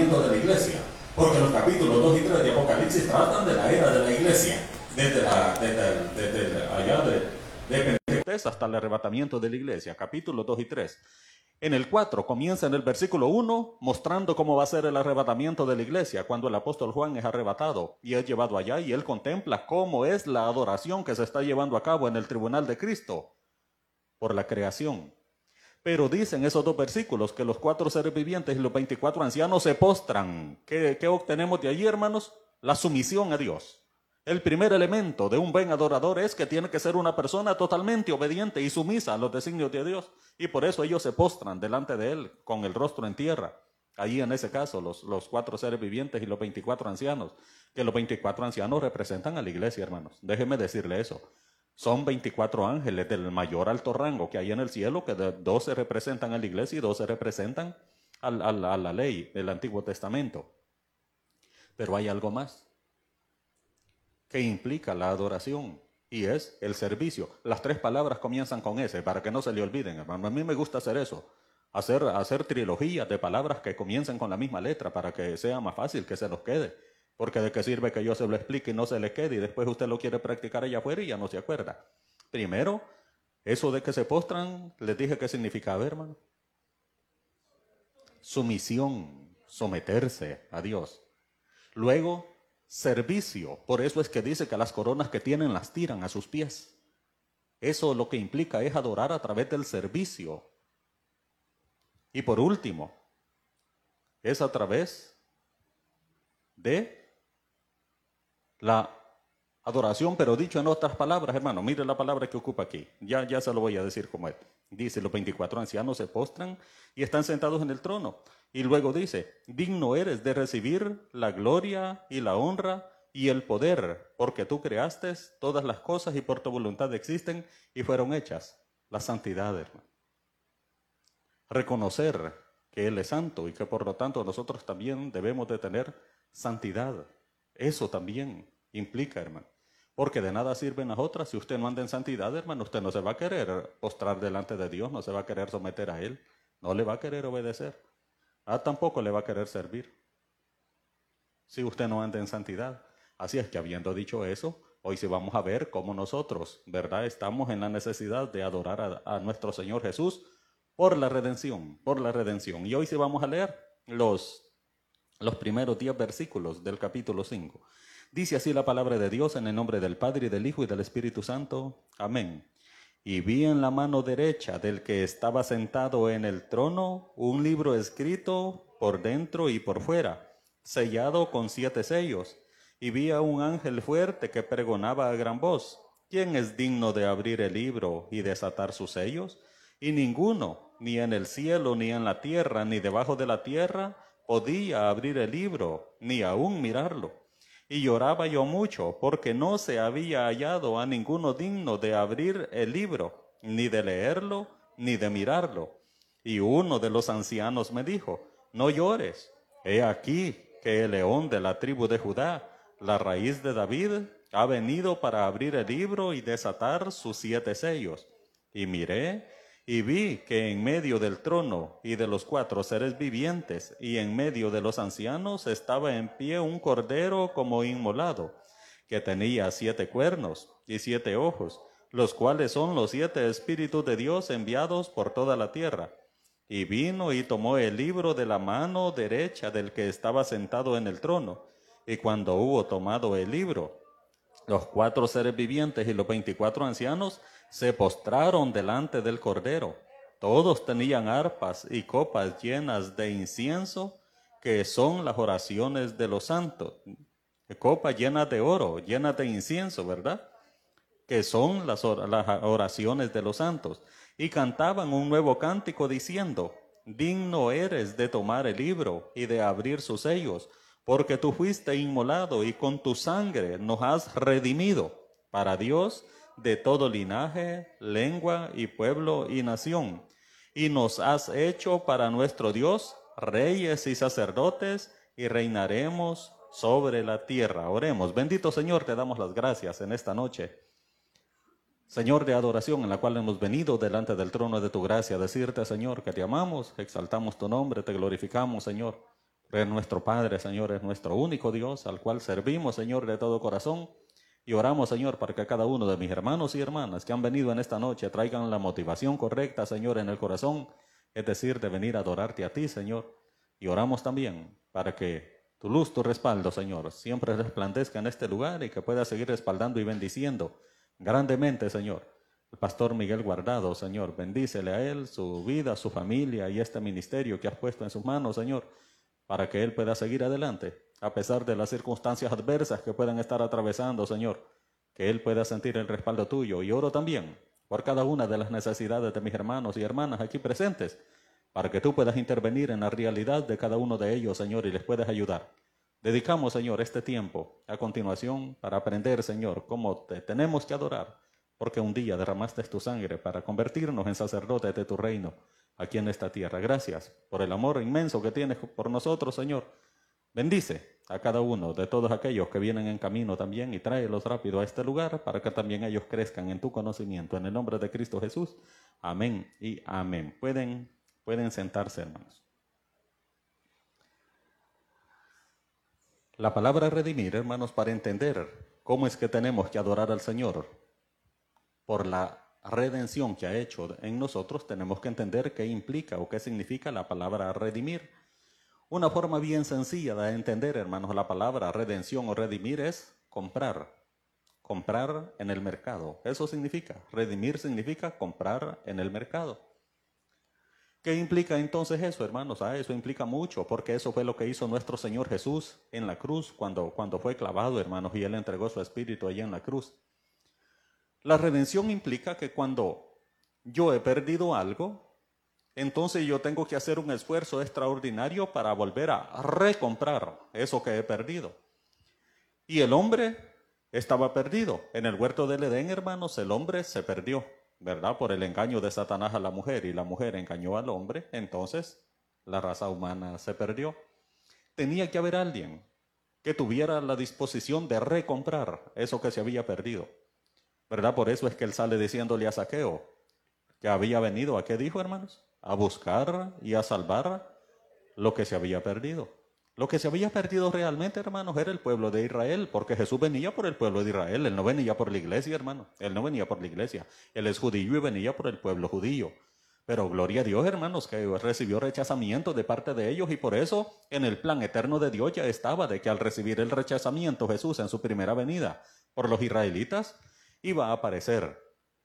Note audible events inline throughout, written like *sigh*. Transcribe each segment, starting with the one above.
arrebatamiento de la iglesia. Porque los capítulos 2 y 3 de Apocalipsis tratan de la era de la iglesia. Desde, la, desde, desde allá de, de Pentecostés hasta el arrebatamiento de la iglesia. Capítulos 2 y 3. En el 4 comienza en el versículo 1 mostrando cómo va a ser el arrebatamiento de la iglesia cuando el apóstol Juan es arrebatado y es llevado allá y él contempla cómo es la adoración que se está llevando a cabo en el tribunal de Cristo por la creación. Pero dicen esos dos versículos que los cuatro seres vivientes y los 24 ancianos se postran. ¿Qué, obtenemos de allí, hermanos? La sumisión a Dios. El primer elemento de un buen adorador es que tiene que ser una persona totalmente obediente y sumisa a los designios de Dios. Y por eso ellos se postran delante de Él con el rostro en tierra. Ahí en ese caso, los, los cuatro seres vivientes y los 24 ancianos, que los 24 ancianos representan a la iglesia, hermanos. Déjeme decirle eso. Son 24 ángeles del mayor alto rango que hay en el cielo, que dos se representan a la iglesia y dos se representan a la ley del Antiguo Testamento. Pero hay algo más que implica la adoración y es el servicio. Las tres palabras comienzan con ese, para que no se le olviden, hermano. A mí me gusta hacer eso, hacer, hacer trilogías de palabras que comiencen con la misma letra para que sea más fácil que se los quede. Porque de qué sirve que yo se lo explique y no se le quede y después usted lo quiere practicar allá afuera y ya no se acuerda. Primero, eso de que se postran, les dije qué significaba, hermano. Sumisión, someterse a Dios. Luego, servicio. Por eso es que dice que las coronas que tienen las tiran a sus pies. Eso lo que implica es adorar a través del servicio. Y por último, es a través de la adoración, pero dicho en otras palabras, hermano, mire la palabra que ocupa aquí. Ya, ya se lo voy a decir como es. Dice, los 24 ancianos se postran y están sentados en el trono. Y luego dice, digno eres de recibir la gloria y la honra y el poder, porque tú creaste todas las cosas y por tu voluntad existen y fueron hechas. La santidad, hermano. Reconocer que Él es santo y que por lo tanto nosotros también debemos de tener santidad. Eso también implica, hermano. Porque de nada sirven las otras. Si usted no anda en santidad, hermano, usted no se va a querer postrar delante de Dios, no se va a querer someter a Él, no le va a querer obedecer. Ah, tampoco le va a querer servir. Si usted no anda en santidad. Así es que habiendo dicho eso, hoy sí vamos a ver cómo nosotros, ¿verdad? Estamos en la necesidad de adorar a, nuestro Señor Jesús por la redención, por la redención. Y hoy sí vamos a leer los, los primeros diez versículos del capítulo 5. Dice así la palabra de Dios en el nombre del Padre y del Hijo y del Espíritu Santo. Amén. Y vi en la mano derecha del que estaba sentado en el trono un libro escrito por dentro y por fuera, sellado con siete sellos. Y vi a un ángel fuerte que pregonaba a gran voz, ¿quién es digno de abrir el libro y desatar sus sellos? Y ninguno, ni en el cielo, ni en la tierra, ni debajo de la tierra, podía abrir el libro, ni aún mirarlo. Y lloraba yo mucho, porque no se había hallado a ninguno digno de abrir el libro, ni de leerlo, ni de mirarlo. Y uno de los ancianos me dijo, no llores, he aquí que el león de la tribu de Judá, la raíz de David, ha venido para abrir el libro y desatar sus siete sellos. Y miré, y vi que en medio del trono y de los cuatro seres vivientes y en medio de los ancianos estaba en pie un cordero como inmolado, que tenía siete cuernos y siete ojos, los cuales son los siete espíritus de Dios enviados por toda la tierra. Y vino y tomó el libro de la mano derecha del que estaba sentado en el trono. Y cuando hubo tomado el libro, los cuatro seres vivientes y los veinticuatro ancianos se postraron delante del Cordero. Todos tenían arpas y copas llenas de incienso, que son las oraciones de los santos. Copas llenas de oro, llenas de incienso, ¿verdad? Que son las oraciones de los santos. Y cantaban un nuevo cántico diciendo, digno eres de tomar el libro y de abrir sus sellos, porque tú fuiste inmolado y con tu sangre nos has redimido para Dios de todo linaje, lengua y pueblo y nación, y nos has hecho para nuestro Dios reyes y sacerdotes, y reinaremos sobre la tierra. Oremos. Bendito Señor, te damos las gracias en esta noche. Señor de adoración en la cual hemos venido delante del trono de tu gracia, decirte, Señor, que te amamos, exaltamos tu nombre, te glorificamos, Señor Es nuestro Padre, Señor, es nuestro único Dios, al cual servimos, Señor, de todo corazón. Y oramos, Señor, para que cada uno de mis hermanos y hermanas que han venido en esta noche traigan la motivación correcta, Señor, en el corazón, es decir, de venir a adorarte a ti, Señor. Y oramos también para que tu luz, tu respaldo, Señor, siempre resplandezca en este lugar y que pueda seguir respaldando y bendiciendo grandemente, Señor. El pastor Miguel Guardado, Señor, bendícele a él, su vida, su familia y este ministerio que has puesto en sus manos, Señor, para que él pueda seguir adelante, a pesar de las circunstancias adversas que puedan estar atravesando, Señor, que él pueda sentir el respaldo tuyo. Y oro también por cada una de las necesidades de mis hermanos y hermanas aquí presentes, para que tú puedas intervenir en la realidad de cada uno de ellos, Señor, y les puedas ayudar. Dedicamos, Señor, este tiempo a continuación para aprender, Señor, cómo te tenemos que adorar, porque un día derramaste tu sangre para convertirnos en sacerdotes de tu reino aquí en esta tierra. Gracias por el amor inmenso que tienes por nosotros, Señor. Bendice a cada uno de todos aquellos que vienen en camino también y tráelos rápido a este lugar para que también ellos crezcan en tu conocimiento. En el nombre de Cristo Jesús. Amén y amén. Pueden Pueden sentarse, hermanos. La palabra redimir, hermanos, para entender cómo es que tenemos que adorar al Señor por la redención que ha hecho en nosotros, tenemos que entender qué implica o qué significa la palabra redimir. Una forma bien sencilla de entender, hermanos, la palabra redención o redimir es comprar. Comprar en el mercado. Eso significa. Redimir significa comprar en el mercado. ¿Qué implica entonces eso, hermanos? Ah, eso implica mucho, porque eso fue lo que hizo nuestro Señor Jesús en la cruz cuando, cuando fue clavado, hermanos, y Él entregó su espíritu allí en la cruz. La redención implica que cuando yo he perdido algo, entonces yo tengo que hacer un esfuerzo extraordinario para volver a recomprar eso que he perdido. Y el hombre estaba perdido. En el huerto del Edén, hermanos, el hombre se perdió. ¿verdad? Por el engaño de Satanás a la mujer y la mujer engañó al hombre, entonces la raza humana se perdió. Tenía que haber alguien que tuviera la disposición de recomprar eso que se había perdido. ¿Verdad? Por eso es que él sale diciéndole a Saqueo que había venido, ¿a qué dijo, hermanos? A buscar y a salvar lo que se había perdido. Lo que se había perdido realmente, hermanos, era el pueblo de Israel, porque Jesús venía por el pueblo de Israel, él no venía por la iglesia, hermano, él no venía por la iglesia, él es judío y venía por el pueblo judío. Pero gloria a Dios, hermanos, que recibió rechazamiento de parte de ellos y por eso en el plan eterno de Dios ya estaba de que al recibir el rechazamiento Jesús en su primera venida por los israelitas, iba a aparecer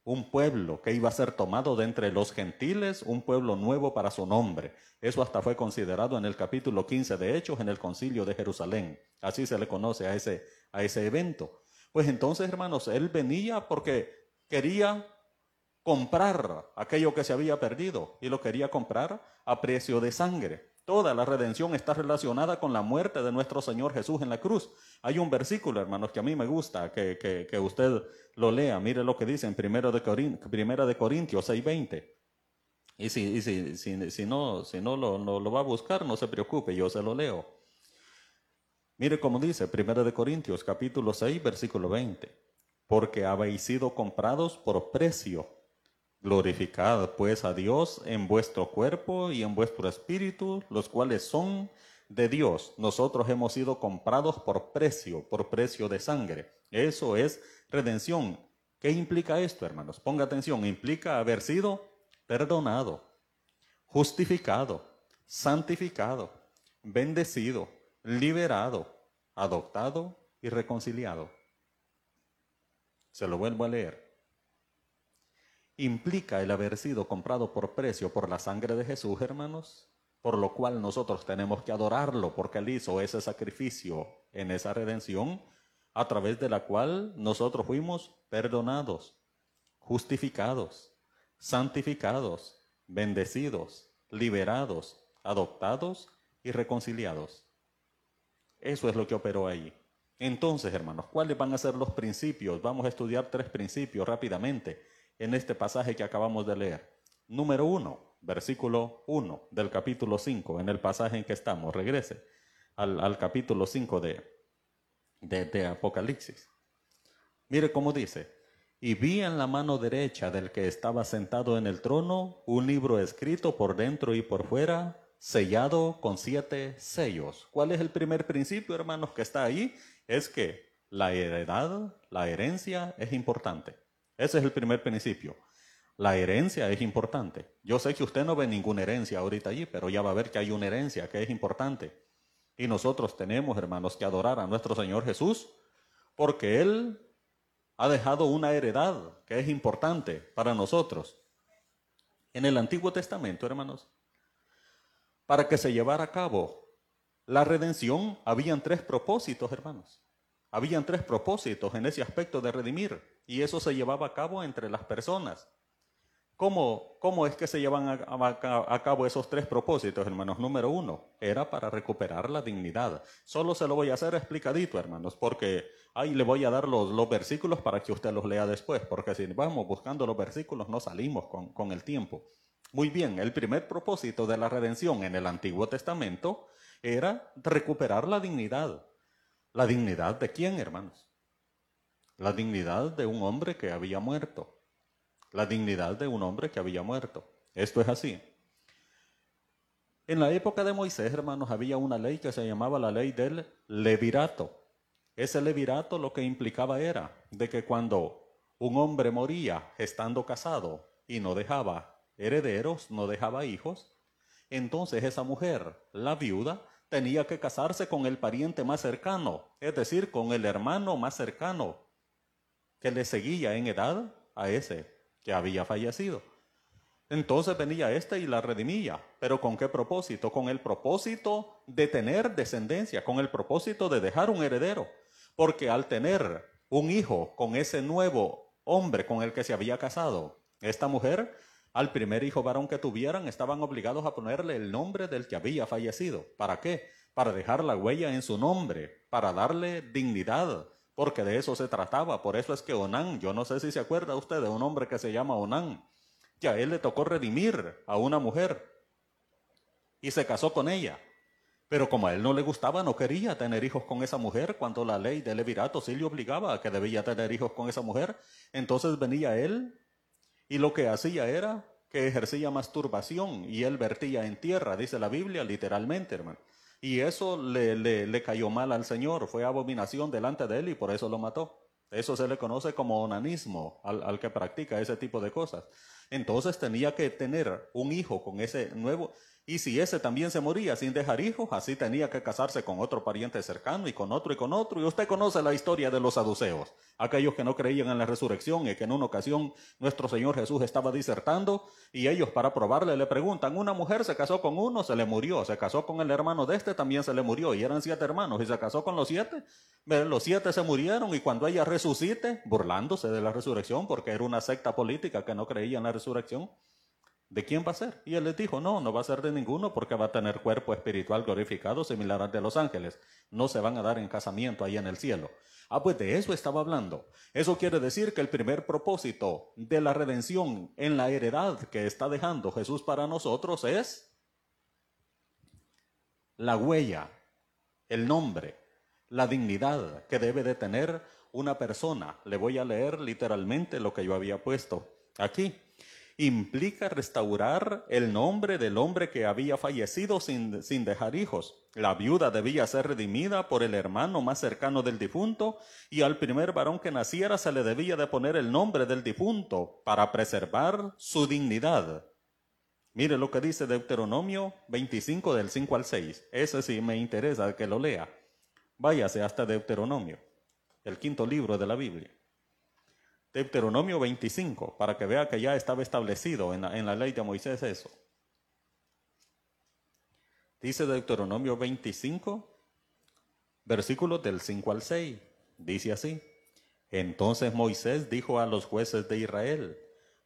un pueblo que iba a ser tomado de entre los gentiles, un pueblo nuevo para su nombre. Eso hasta fue considerado en el capítulo 15 de Hechos en el concilio de Jerusalén. Así se le conoce a ese, a ese evento. Pues entonces, hermanos, él venía porque quería comprar aquello que se había perdido y lo quería comprar a precio de sangre. Toda la redención está relacionada con la muerte de nuestro Señor Jesús en la cruz. Hay un versículo, hermanos, que a mí me gusta que, que, usted lo lea. Mire lo que dice en Primero de, Primera de Corintios 6.20. Y, si, y si, si, no, si no lo, lo va a buscar, no se preocupe, yo se lo leo. Mire cómo dice Primera de Corintios capítulo 6, versículo 20. Porque habéis sido comprados por precio Glorificad pues a Dios en vuestro cuerpo y en vuestro espíritu, los cuales son de Dios. Nosotros hemos sido comprados por precio, por precio de sangre. Eso es redención. ¿Qué implica esto, hermanos? Ponga atención. Implica haber sido perdonado, justificado, santificado, bendecido, liberado, adoptado y reconciliado. Se lo vuelvo a leer implica el haber sido comprado por precio por la sangre de Jesús, hermanos, por lo cual nosotros tenemos que adorarlo porque Él hizo ese sacrificio en esa redención, a través de la cual nosotros fuimos perdonados, justificados, santificados, bendecidos, liberados, adoptados y reconciliados. Eso es lo que operó ahí. Entonces, hermanos, ¿cuáles van a ser los principios? Vamos a estudiar tres principios rápidamente en este pasaje que acabamos de leer. Número uno, versículo 1 del capítulo 5, en el pasaje en que estamos. Regrese al, capítulo 5 de, de, de Apocalipsis. Mire cómo dice, y vi en la mano derecha del que estaba sentado en el trono un libro escrito por dentro y por fuera, sellado con siete sellos. ¿Cuál es el primer principio, hermanos, que está ahí? Es que la heredad, la herencia es importante. Ese es el primer principio. La herencia es importante. Yo sé que usted no ve ninguna herencia ahorita allí, pero ya va a ver que hay una herencia que es importante. Y nosotros tenemos, hermanos, que adorar a nuestro Señor Jesús, porque Él ha dejado una heredad que es importante para nosotros. En el Antiguo Testamento, hermanos, para que se llevara a cabo la redención, habían tres propósitos, hermanos. Habían tres propósitos en ese aspecto de redimir, y eso se llevaba a cabo entre las personas. ¿Cómo, ¿Cómo, es que se llevan a, cabo esos tres propósitos, hermanos? Número uno, era para recuperar la dignidad. Solo se lo voy a hacer explicadito, hermanos, porque ahí le voy a dar los, los versículos para que usted los lea después, porque si vamos buscando los versículos no salimos con el tiempo. Muy bien, el primer propósito de la redención en el Antiguo Testamento era recuperar la dignidad. ¿La dignidad de quién, hermanos? La dignidad de un hombre que había muerto la dignidad de un hombre que había muerto. Esto es así. En la época de Moisés, hermanos, había una ley que se llamaba la ley del levirato. Ese levirato lo que implicaba era de que cuando un hombre moría estando casado y no dejaba herederos, no dejaba hijos, entonces esa mujer, la viuda, tenía que casarse con el pariente más cercano, es decir, con el hermano más cercano que le seguía en edad a ese que había fallecido. Entonces venía este y la redimía. ¿Pero con qué propósito? Con el propósito de tener descendencia, con el propósito de dejar un heredero. Porque al tener un hijo con ese nuevo hombre con el que se había casado, esta mujer, al primer hijo varón que tuvieran, estaban obligados a ponerle el nombre del que había fallecido. ¿Para qué? Para dejar la huella en su nombre, para darle dignidad, porque de eso se trataba. Por eso es que Onán, yo no sé si se acuerda usted de un hombre que se llama Onán, que a él le tocó redimir a una mujer y se casó con ella. Pero como a él no le gustaba, no quería tener hijos con esa mujer, cuando la ley del levirato sí le obligaba a que debía tener hijos con esa mujer, entonces venía él y lo que hacía era que ejercía masturbación y él vertía en tierra, dice la Biblia literalmente, hermano. Y eso le, le, cayó mal al Señor, fue abominación delante de él y por eso lo mató. Eso se le conoce como onanismo al, al, que practica ese tipo de cosas. Entonces tenía que tener un hijo con ese nuevo, y si ese también se moría sin dejar hijos, así tenía que casarse con otro pariente cercano y con otro y con otro. Y usted conoce la historia de los saduceos, aquellos que no creían en la resurrección y que en una ocasión nuestro Señor Jesús estaba disertando y ellos para probarle le preguntan, una mujer se casó con uno, se le murió, se casó con el hermano de este, también se le murió. Y eran siete hermanos. Y se casó con los siete. Los siete se murieron y cuando ella resucite, burlándose de la resurrección porque era una secta política que no creía en la resurrección, ¿De quién va a ser? Y él les dijo, no, no va a ser de ninguno porque va a tener cuerpo espiritual glorificado similar al de los ángeles. No se van a dar en casamiento ahí en el cielo. Ah, pues de eso estaba hablando. Eso quiere decir que el primer propósito de la redención en la heredad que está dejando Jesús para nosotros es la huella, el nombre, la dignidad que debe de tener una persona. Le voy a leer literalmente lo que yo había puesto aquí implica restaurar el nombre del hombre que había fallecido sin, sin, dejar hijos. La viuda debía ser redimida por el hermano más cercano del difunto y al primer varón que naciera se le debía de poner el nombre del difunto para preservar su dignidad. Mire lo que dice Deuteronomio 25 del 5 al 6. Ese sí me interesa que lo lea. Váyase hasta Deuteronomio, el quinto libro de la Biblia. Deuteronomio 25, para que vea que ya estaba establecido en la, en la ley de Moisés eso. Dice Deuteronomio 25, versículos del 5 al 6. Dice así. Entonces Moisés dijo a los jueces de Israel,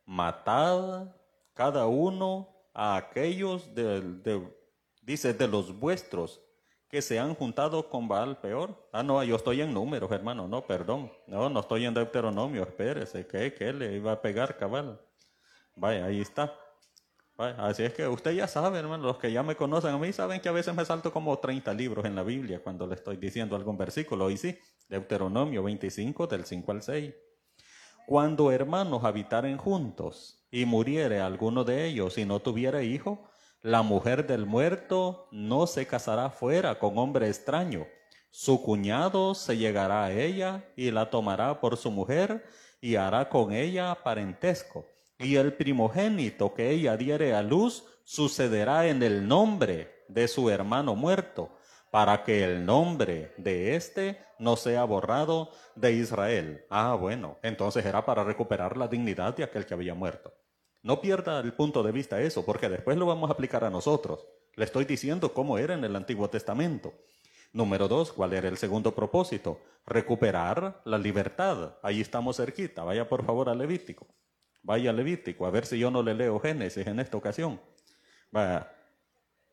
matad cada uno a aquellos de, dice, de los vuestros que se han juntado con Baal peor. Ah, no, yo estoy en números, hermano. No, perdón. No, no estoy en Deuteronomio. Espérese, ¿qué, qué le iba a pegar, cabal? Vaya, ahí está. Vaya, así es que usted ya sabe, hermano. Los que ya me conocen a mí saben que a veces me salto como 30 libros en la Biblia cuando le estoy diciendo algún versículo. Y sí, Deuteronomio 25, del 5 al 6. Cuando hermanos habitaren juntos y muriere alguno de ellos y no tuviera hijo, La mujer del muerto no se casará fuera con hombre extraño. Su cuñado se llegará a ella y la tomará por su mujer y hará con ella parentesco. Y el primogénito que ella diere a luz sucederá en el nombre de su hermano muerto, para que el nombre de éste no sea borrado de Israel. Ah, bueno, entonces era para recuperar la dignidad de aquel que había muerto. No pierda el punto de vista eso, porque después lo vamos a aplicar a nosotros. Le estoy diciendo cómo era en el Antiguo Testamento. Número dos, ¿cuál era el segundo propósito? Recuperar la libertad. Ahí estamos cerquita. Vaya por favor a Levítico. Vaya a Levítico, a ver si yo no le leo Génesis en esta ocasión. Vaya,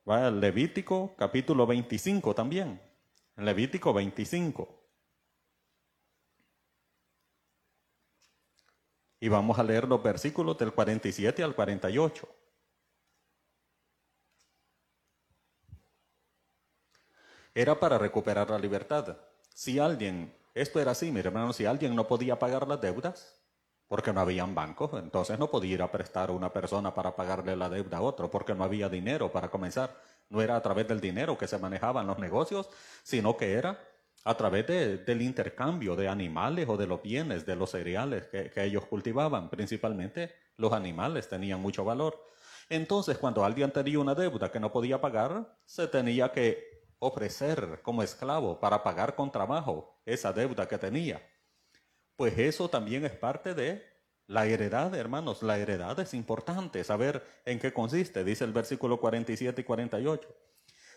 vaya a Levítico capítulo 25 también. Levítico 25. Y vamos a leer los versículos del 47 al 48. Era para recuperar la libertad. Si alguien, esto era así, mi hermano, si alguien no podía pagar las deudas, porque no habían bancos, entonces no podía ir a prestar a una persona para pagarle la deuda a otro, porque no había dinero para comenzar. No era a través del dinero que se manejaban los negocios, sino que era a través del intercambio de animales o de los bienes, de los cereales que, ellos cultivaban. Principalmente los animales tenían mucho valor. Entonces, cuando alguien tenía una deuda que no podía pagar, se tenía que ofrecer como esclavo para pagar con trabajo esa deuda que tenía. Pues eso también es parte de la heredad, hermanos. La heredad es importante, saber en qué consiste, dice el versículo 47 y 48.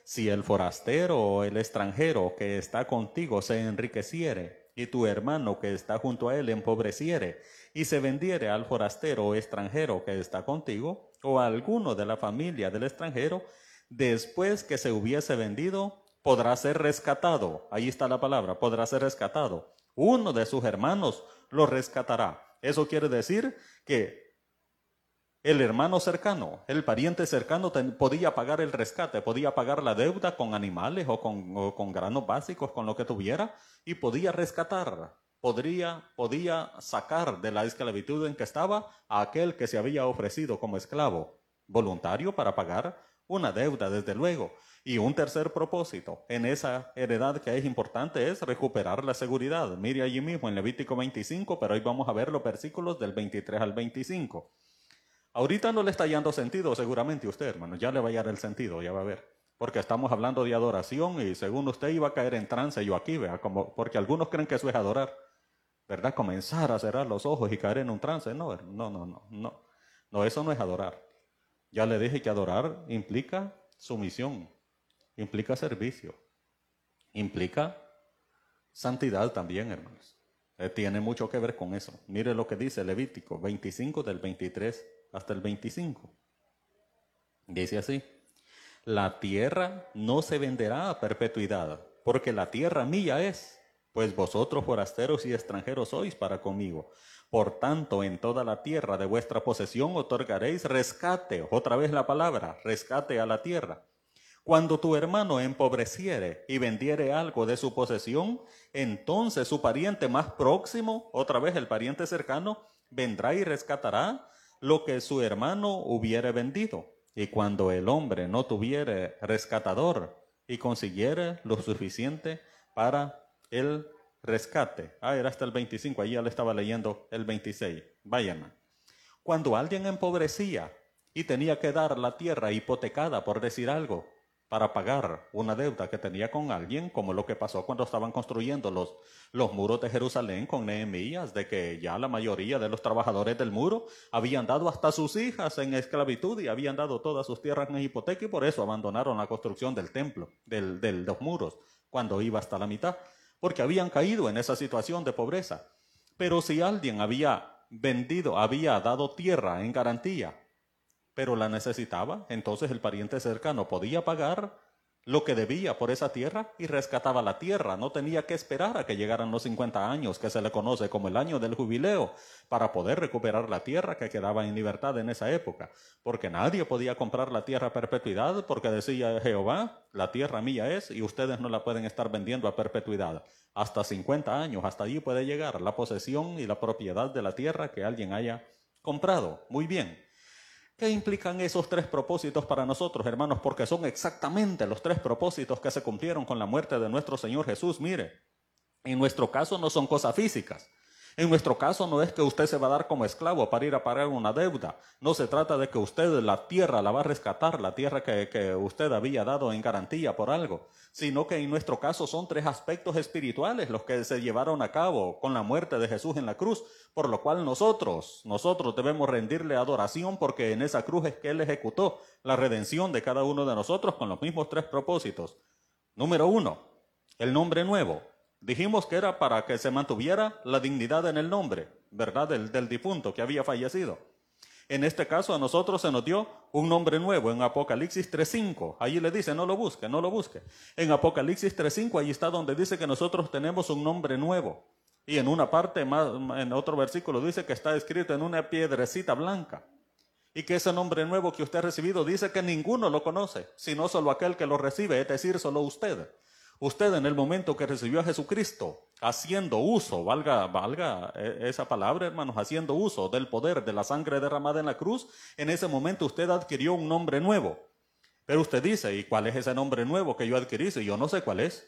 Si el forastero o el extranjero que está contigo se enriqueciere, y tu hermano que está junto a él empobreciere, y se vendiere al forastero o extranjero que está contigo, o a alguno de la familia del extranjero, después que se hubiese vendido, podrá ser rescatado. Ahí está la palabra, podrá ser rescatado. Uno de sus hermanos lo rescatará. Eso quiere decir que el hermano cercano, el pariente cercano podía pagar el rescate, podía pagar la deuda con animales o con, granos básicos, con lo que tuviera, y podía rescatar, podría, podía sacar de la esclavitud en que estaba a aquel que se había ofrecido como esclavo, voluntario para pagar una deuda, desde luego. Y un tercer propósito en esa heredad que es importante es recuperar la seguridad. Mire allí mismo en Levítico 25, pero hoy vamos a ver los versículos del 23 al 25. Ahorita no le está hallando sentido seguramente usted, hermano, ya le va a hallar el sentido, ya va a ver. Porque estamos hablando de adoración y según usted iba a caer en trance yo aquí, vea, como, porque algunos creen que eso es adorar, ¿verdad? Comenzar a cerrar los ojos y caer en un trance, no, no, no, no, no, no, eso no es adorar. Ya le dije que adorar implica sumisión, implica servicio, implica santidad también, hermanos. Eh, tiene mucho que ver con eso. Mire lo que dice Levítico 25 del 23 hasta el 25. Dice así, la tierra no se venderá a perpetuidad, porque la tierra mía es, pues vosotros forasteros y extranjeros sois para conmigo. Por tanto, en toda la tierra de vuestra posesión otorgaréis rescate, otra vez la palabra, rescate a la tierra. Cuando tu hermano empobreciere y vendiere algo de su posesión, entonces su pariente más próximo, otra vez el pariente cercano, vendrá y rescatará lo que su hermano hubiere vendido. Y cuando el hombre no tuviere rescatador y consiguiere lo suficiente para el rescate. Ah, era hasta el 25, ahí ya le estaba leyendo el 26. Vayan. Cuando alguien empobrecía y tenía que dar la tierra hipotecada, por decir algo, para pagar una deuda que tenía con alguien, como lo que pasó cuando estaban construyendo los, los muros de Jerusalén con Nehemías, de que ya la mayoría de los trabajadores del muro habían dado hasta sus hijas en esclavitud y habían dado todas sus tierras en hipoteca y por eso abandonaron la construcción del templo, del, de los muros, cuando iba hasta la mitad, porque habían caído en esa situación de pobreza. Pero si alguien había vendido, había dado tierra en garantía pero la necesitaba, entonces el pariente cercano podía pagar lo que debía por esa tierra y rescataba la tierra. No tenía que esperar a que llegaran los 50 años, que se le conoce como el año del jubileo, para poder recuperar la tierra que quedaba en libertad en esa época. Porque nadie podía comprar la tierra a perpetuidad, porque decía Jehová, la tierra mía es y ustedes no la pueden estar vendiendo a perpetuidad. Hasta 50 años, hasta allí puede llegar la posesión y la propiedad de la tierra que alguien haya comprado. Muy bien. ¿Qué implican esos tres propósitos para nosotros, hermanos? Porque son exactamente los tres propósitos que se cumplieron con la muerte de nuestro Señor Jesús. Mire, en nuestro caso no son cosas físicas. En nuestro caso no es que usted se va a dar como esclavo para ir a pagar una deuda. No se trata de que usted la tierra la va a rescatar, la tierra que, que, usted había dado en garantía por algo, sino que en nuestro caso son tres aspectos espirituales los que se llevaron a cabo con la muerte de Jesús en la cruz, por lo cual nosotros, nosotros debemos rendirle adoración porque en esa cruz es que Él ejecutó la redención de cada uno de nosotros con los mismos tres propósitos. Número uno, el nombre nuevo. Dijimos que era para que se mantuviera la dignidad en el nombre, ¿verdad? Del, difunto que había fallecido. En este caso a nosotros se nos dio un nombre nuevo en Apocalipsis 3.5. Allí le dice, no lo busque, no lo busque. En Apocalipsis 3.5, allí está donde dice que nosotros tenemos un nombre nuevo. Y en una parte, en otro versículo, dice que está escrito en una piedrecita blanca. Y que ese nombre nuevo que usted ha recibido dice que ninguno lo conoce, sino solo aquel que lo recibe, es decir, solo usted. Usted en el momento que recibió a Jesucristo, haciendo uso, valga, valga esa palabra, hermanos, haciendo uso del poder de la sangre derramada en la cruz, en ese momento usted adquirió un nombre nuevo. Pero usted dice, ¿y cuál es ese nombre nuevo que yo adquirí? Y yo no sé cuál es.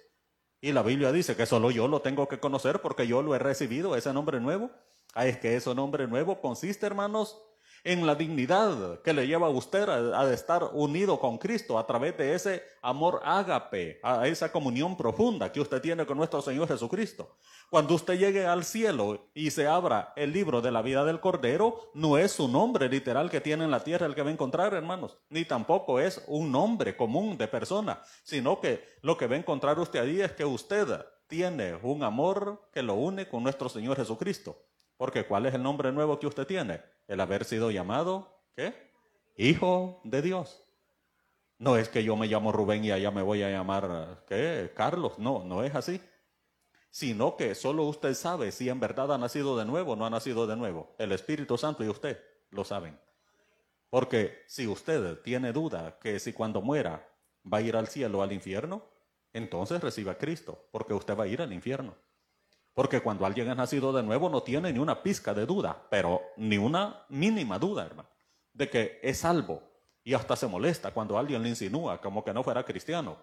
Y la Biblia dice que solo yo lo tengo que conocer porque yo lo he recibido, ese nombre nuevo. Ah, es que ese nombre nuevo consiste, hermanos, en la dignidad que le lleva a usted a, estar unido con Cristo a través de ese amor ágape, a esa comunión profunda que usted tiene con nuestro Señor Jesucristo. Cuando usted llegue al cielo y se abra el libro de la vida del Cordero, no es su nombre literal que tiene en la tierra el que va a encontrar, hermanos, ni tampoco es un nombre común de persona, sino que lo que va a encontrar usted allí es que usted tiene un amor que lo une con nuestro Señor Jesucristo. Porque ¿cuál es el nombre nuevo que usted tiene? El haber sido llamado, ¿qué? Hijo de Dios. No es que yo me llamo Rubén y allá me voy a llamar, ¿qué? Carlos. No, no es así. Sino que solo usted sabe si en verdad ha nacido de nuevo o no ha nacido de nuevo. El Espíritu Santo y usted lo saben. Porque si usted tiene duda que si cuando muera va a ir al cielo o al infierno, entonces reciba a Cristo, porque usted va a ir al infierno. Porque cuando alguien ha nacido de nuevo no tiene ni una pizca de duda, pero ni una mínima duda, hermano, de que es salvo. Y hasta se molesta cuando alguien le insinúa como que no fuera cristiano.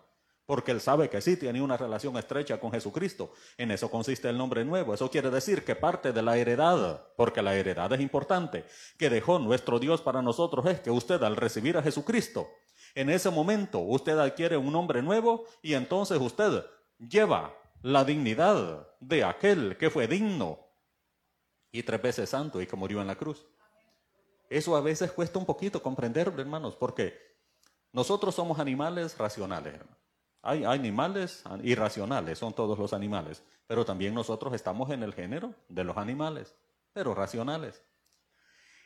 Porque él sabe que sí tiene una relación estrecha con Jesucristo. En eso consiste el nombre nuevo. Eso quiere decir que parte de la heredad, porque la heredad es importante, que dejó nuestro Dios para nosotros es que usted al recibir a Jesucristo, en ese momento usted adquiere un nombre nuevo y entonces usted lleva la dignidad de aquel que fue digno y tres veces santo y que murió en la cruz. Eso a veces cuesta un poquito comprender, hermanos, porque nosotros somos animales racionales. Hay animales irracionales, son todos los animales, pero también nosotros estamos en el género de los animales, pero racionales.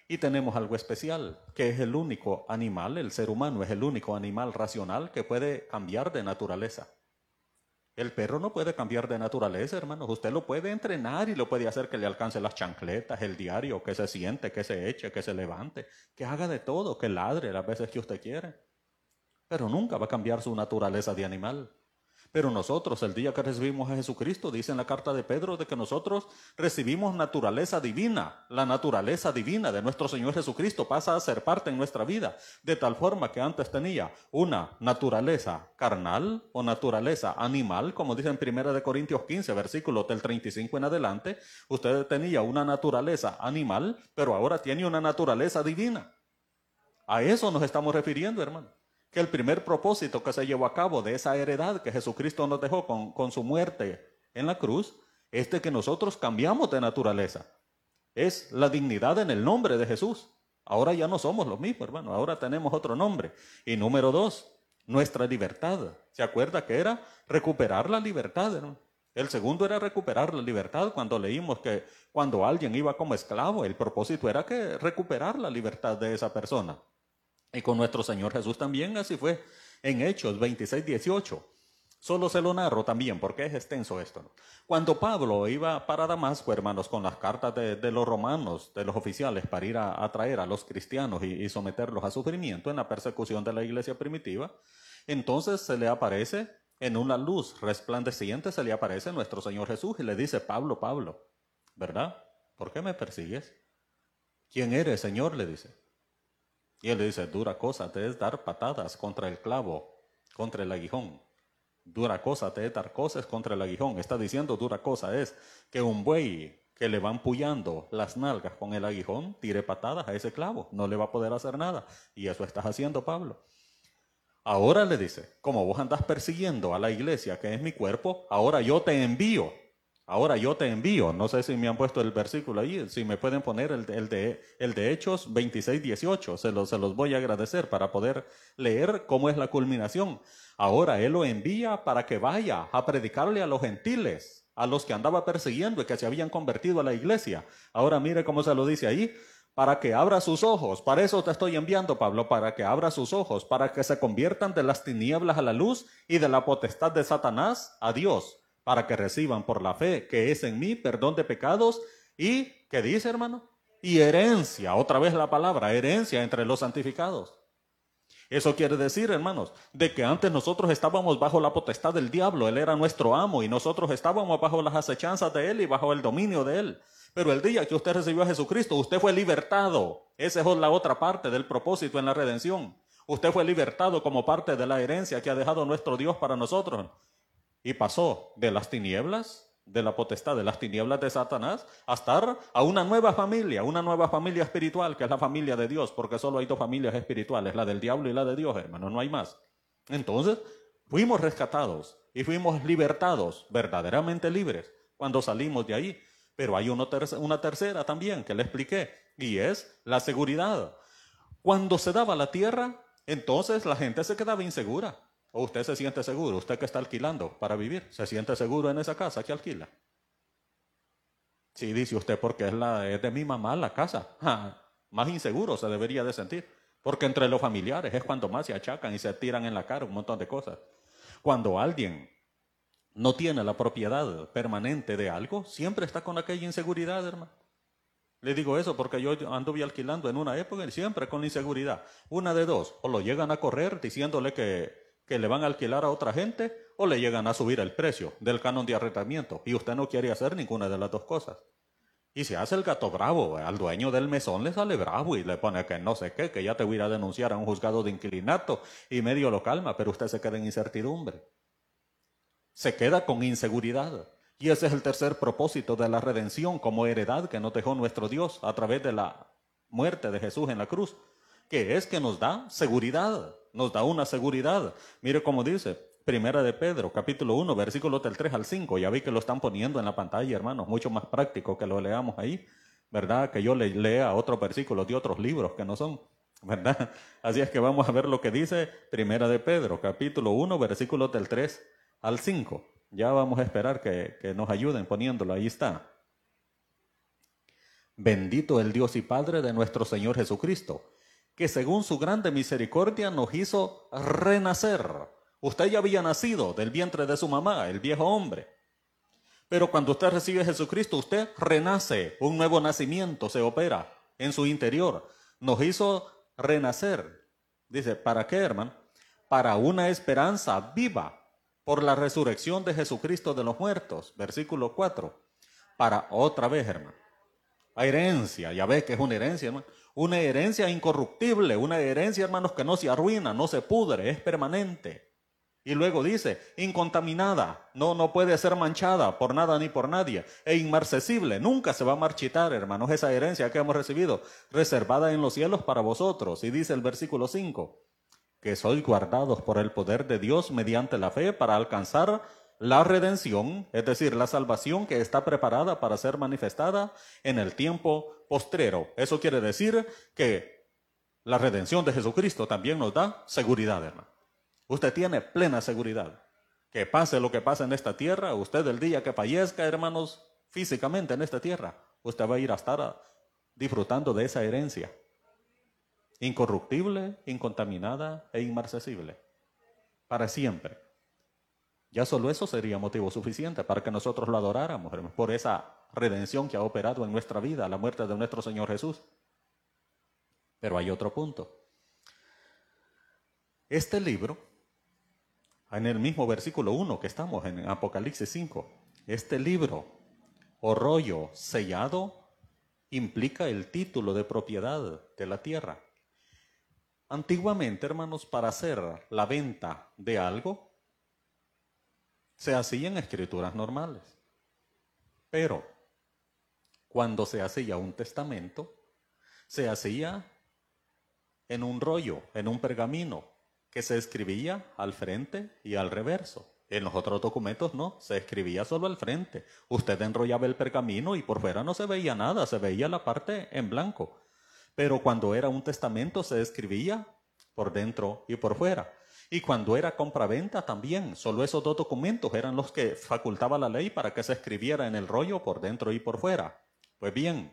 Y tenemos algo especial, que es el único animal, el ser humano es el único animal racional que puede cambiar de naturaleza. El perro no puede cambiar de naturaleza, hermanos. Usted lo puede entrenar y lo puede hacer que le alcance las chancletas, el diario, que se siente, que se eche, que se levante, que haga de todo, que ladre las veces que usted quiere. Pero nunca va a cambiar su naturaleza de animal. Pero nosotros, el día que recibimos a Jesucristo, dice en la carta de Pedro de que nosotros recibimos naturaleza divina. La naturaleza divina de nuestro Señor Jesucristo pasa a ser parte en nuestra vida, de tal forma que antes tenía una naturaleza carnal o naturaleza animal, como dice en 1 Corintios 15, versículo del 35 en adelante, usted tenía una naturaleza animal, pero ahora tiene una naturaleza divina. A eso nos estamos refiriendo, hermano que el primer propósito que se llevó a cabo de esa heredad que Jesucristo nos dejó con, con su muerte en la cruz es de que nosotros cambiamos de naturaleza. Es la dignidad en el nombre de Jesús. Ahora ya no somos los mismos, hermano. Ahora tenemos otro nombre. Y número dos, nuestra libertad. ¿Se acuerda que era recuperar la libertad? El segundo era recuperar la libertad. Cuando leímos que cuando alguien iba como esclavo, el propósito era que recuperar la libertad de esa persona. Y con nuestro Señor Jesús también así fue. En Hechos 26, 18. Solo se lo narro también porque es extenso esto. Cuando Pablo iba para Damasco, hermanos, con las cartas de, los romanos, de los oficiales, para ir a, traer a los cristianos y, y, someterlos a sufrimiento en la persecución de la iglesia primitiva, entonces se le aparece en una luz resplandeciente, se le aparece nuestro Señor Jesús y le dice, Pablo, Pablo, ¿verdad? ¿Por qué me persigues? ¿Quién eres, Señor? le dice. Y él le dice, dura cosa te es dar patadas contra el clavo, contra el aguijón. Dura cosa te es dar cosas contra el aguijón. Está diciendo dura cosa es que un buey que le van puyando las nalgas con el aguijón, tire patadas a ese clavo. No le va a poder hacer nada. Y eso estás haciendo, Pablo. Ahora le dice, como vos andás persiguiendo a la iglesia, que es mi cuerpo, ahora yo te envío. Ahora yo te envío. No sé si me han puesto el versículo ahí, si me pueden poner el, de, el de Hechos 26, 18. Se los, se los voy a agradecer para poder leer cómo es la culminación. Ahora Él lo envía para que vaya a predicarle a los gentiles, a los que andaba persiguiendo y que se habían convertido a la iglesia. Ahora mire cómo se lo dice ahí para que abra sus ojos. Para eso te estoy enviando, Pablo, para que abra sus ojos, para que se conviertan de las tinieblas a la luz y de la potestad de Satanás a Dios, para que reciban por la fe que es en mí perdón de pecados y, ¿qué dice, hermano? Y herencia, otra vez la palabra, herencia entre los santificados. Eso quiere decir, hermanos, de que antes nosotros estábamos bajo la potestad del diablo, él era nuestro amo y nosotros estábamos bajo las acechanzas de él y bajo el dominio de él. Pero el día que usted recibió a Jesucristo, usted fue libertado. Esa es la otra parte del propósito en la redención. Usted fue libertado como parte de la herencia que ha dejado nuestro Dios para nosotros. Y pasó de las tinieblas, de la potestad de las tinieblas de Satanás, a estar a una nueva familia, una nueva familia espiritual, que es la familia de Dios, porque solo hay dos familias espirituales, la del diablo y la de Dios, hermano, no hay más. Entonces, fuimos rescatados y fuimos libertados, verdaderamente libres, cuando salimos de ahí. Pero hay una tercera también que le expliqué, y es la seguridad. Cuando se daba la tierra, entonces la gente se quedaba insegura. ¿O usted se siente seguro? Usted que está alquilando para vivir, ¿se siente seguro en esa casa que alquila? Sí, dice usted, porque es, la, de mi mamá la casa. *laughs* más inseguro se debería de sentir. Porque entre los familiares es cuando más se achacan y se tiran en la cara un montón de cosas. Cuando alguien no tiene la propiedad permanente de algo, siempre está con aquella inseguridad, hermano. Le digo eso porque yo anduve alquilando en una época y siempre con inseguridad. Una de dos, o lo llegan a correr diciéndole que, que le van a alquilar a otra gente, o le llegan a subir el precio del canon de arrendamiento. Y usted no quiere hacer ninguna de las dos cosas. Y se hace el gato bravo, al dueño del mesón le sale bravo y le pone que no sé qué, que ya te voy a ir a denunciar a un juzgado de inquilinato y medio lo calma, pero usted se queda en incertidumbre se queda con inseguridad. Y ese es el tercer propósito de la redención como heredad que nos dejó nuestro Dios a través de la muerte de Jesús en la cruz, que es que nos da seguridad, nos da una seguridad. Mire cómo dice, Primera de Pedro, capítulo 1, versículo del 3 al 5. Ya vi que lo están poniendo en la pantalla, hermanos, mucho más práctico que lo leamos ahí, ¿verdad? Que yo le lea otros versículos de otros libros que no son, ¿verdad? *laughs* Así es que vamos a ver lo que dice Primera de Pedro, capítulo 1, versículo del 3 al 5. Ya vamos a esperar que, que nos ayuden poniéndolo. Ahí está. Bendito el Dios y Padre de nuestro Señor Jesucristo, que según su grande misericordia nos hizo renacer. Usted ya había nacido del vientre de su mamá, el viejo hombre. Pero cuando usted recibe a Jesucristo, usted renace, un nuevo nacimiento se opera en su interior. Nos hizo renacer. Dice, ¿para qué, hermano? Para una esperanza viva por la resurrección de Jesucristo de los muertos, versículo 4, para otra vez, hermano. La herencia, ya ves que es una herencia, hermano. Una herencia incorruptible, una herencia, hermanos, que no se arruina, no se pudre, es permanente. Y luego dice, incontaminada, no, no puede ser manchada por nada ni por nadie, e inmarcesible, nunca se va a marchitar, hermanos, esa herencia que hemos recibido, reservada en los cielos para vosotros. Y dice el versículo 5, que sois guardados por el poder de Dios mediante la fe para alcanzar la redención, es decir, la salvación que está preparada para ser manifestada en el tiempo postrero. Eso quiere decir que la redención de Jesucristo también nos da seguridad, hermano. Usted tiene plena seguridad. Que pase lo que pase en esta tierra, usted el día que fallezca, hermanos, físicamente en esta tierra, usted va a ir a estar disfrutando de esa herencia incorruptible, incontaminada e inmarcesible, para siempre. Ya solo eso sería motivo suficiente para que nosotros lo adoráramos, por esa redención que ha operado en nuestra vida, la muerte de nuestro Señor Jesús. Pero hay otro punto. Este libro, en el mismo versículo 1 que estamos en Apocalipsis 5, este libro o rollo sellado implica el título de propiedad de la tierra. Antiguamente, hermanos, para hacer la venta de algo, se hacía en escrituras normales. Pero cuando se hacía un testamento, se hacía en un rollo, en un pergamino, que se escribía al frente y al reverso. En los otros documentos no, se escribía solo al frente. Usted enrollaba el pergamino y por fuera no se veía nada, se veía la parte en blanco. Pero cuando era un testamento se escribía por dentro y por fuera. Y cuando era compraventa también, solo esos dos documentos eran los que facultaba la ley para que se escribiera en el rollo por dentro y por fuera. Pues bien,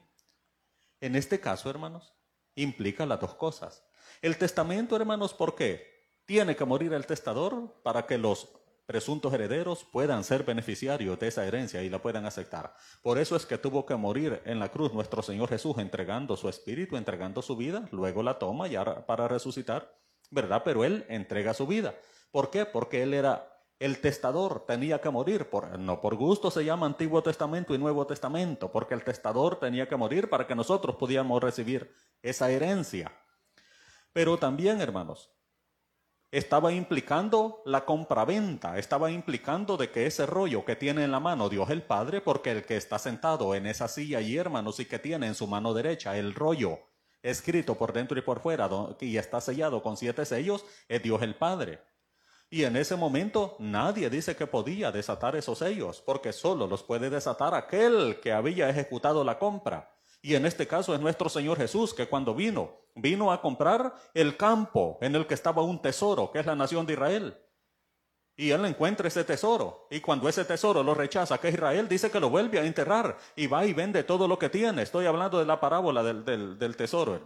en este caso, hermanos, implica las dos cosas. El testamento, hermanos, ¿por qué? Tiene que morir el testador para que los presuntos herederos puedan ser beneficiarios de esa herencia y la puedan aceptar. Por eso es que tuvo que morir en la cruz nuestro Señor Jesús entregando su espíritu, entregando su vida, luego la toma ya para resucitar, ¿verdad? Pero Él entrega su vida. ¿Por qué? Porque Él era el testador, tenía que morir. Por, no por gusto se llama Antiguo Testamento y Nuevo Testamento, porque el testador tenía que morir para que nosotros pudiéramos recibir esa herencia. Pero también, hermanos, estaba implicando la compraventa, estaba implicando de que ese rollo que tiene en la mano Dios el Padre, porque el que está sentado en esa silla y hermanos y que tiene en su mano derecha el rollo escrito por dentro y por fuera y está sellado con siete sellos, es Dios el Padre. Y en ese momento nadie dice que podía desatar esos sellos, porque solo los puede desatar aquel que había ejecutado la compra. Y en este caso es nuestro Señor Jesús que cuando vino, vino a comprar el campo en el que estaba un tesoro, que es la nación de Israel. Y él encuentra ese tesoro. Y cuando ese tesoro lo rechaza, que Israel, dice que lo vuelve a enterrar y va y vende todo lo que tiene. Estoy hablando de la parábola del, del tesoro.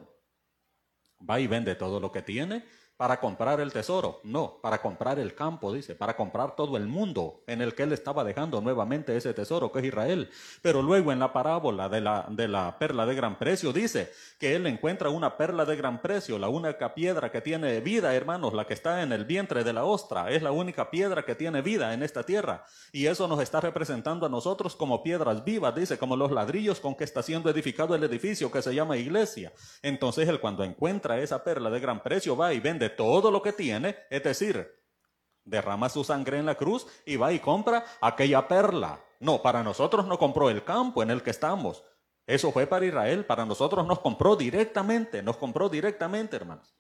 Va y vende todo lo que tiene para comprar el tesoro, no, para comprar el campo, dice, para comprar todo el mundo en el que él estaba dejando nuevamente ese tesoro que es Israel. Pero luego en la parábola de la, de la perla de gran precio dice que él encuentra una perla de gran precio, la única piedra que tiene vida, hermanos, la que está en el vientre de la ostra, es la única piedra que tiene vida en esta tierra. Y eso nos está representando a nosotros como piedras vivas, dice, como los ladrillos con que está siendo edificado el edificio que se llama iglesia. Entonces él cuando encuentra esa perla de gran precio va y vende todo lo que tiene, es decir, derrama su sangre en la cruz y va y compra aquella perla. No, para nosotros no compró el campo en el que estamos. Eso fue para Israel, para nosotros nos compró directamente, nos compró directamente, hermanos.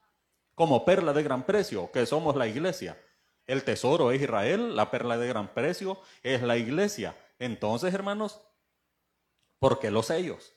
Como perla de gran precio, que somos la iglesia. El tesoro es Israel, la perla de gran precio es la iglesia. Entonces, hermanos, ¿por qué los sellos?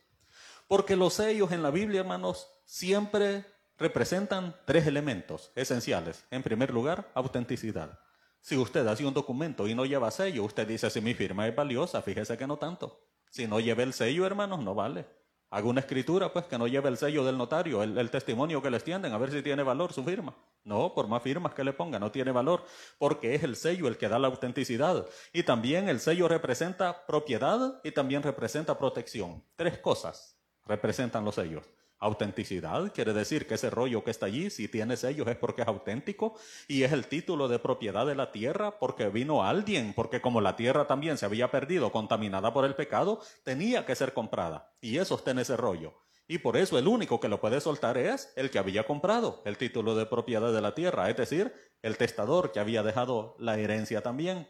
Porque los sellos en la Biblia, hermanos, siempre representan tres elementos esenciales. En primer lugar, autenticidad. Si usted hace un documento y no lleva sello, usted dice, si mi firma es valiosa, fíjese que no tanto. Si no lleva el sello, hermanos, no vale. Haga una escritura, pues, que no lleve el sello del notario, el, testimonio que les tienden, a ver si tiene valor su firma. No, por más firmas que le ponga, no tiene valor, porque es el sello el que da la autenticidad. Y también el sello representa propiedad y también representa protección. Tres cosas representan los sellos. Autenticidad quiere decir que ese rollo que está allí, si tiene sellos es porque es auténtico y es el título de propiedad de la tierra porque vino alguien, porque como la tierra también se había perdido contaminada por el pecado, tenía que ser comprada y eso está en ese rollo. Y por eso el único que lo puede soltar es el que había comprado el título de propiedad de la tierra, es decir, el testador que había dejado la herencia también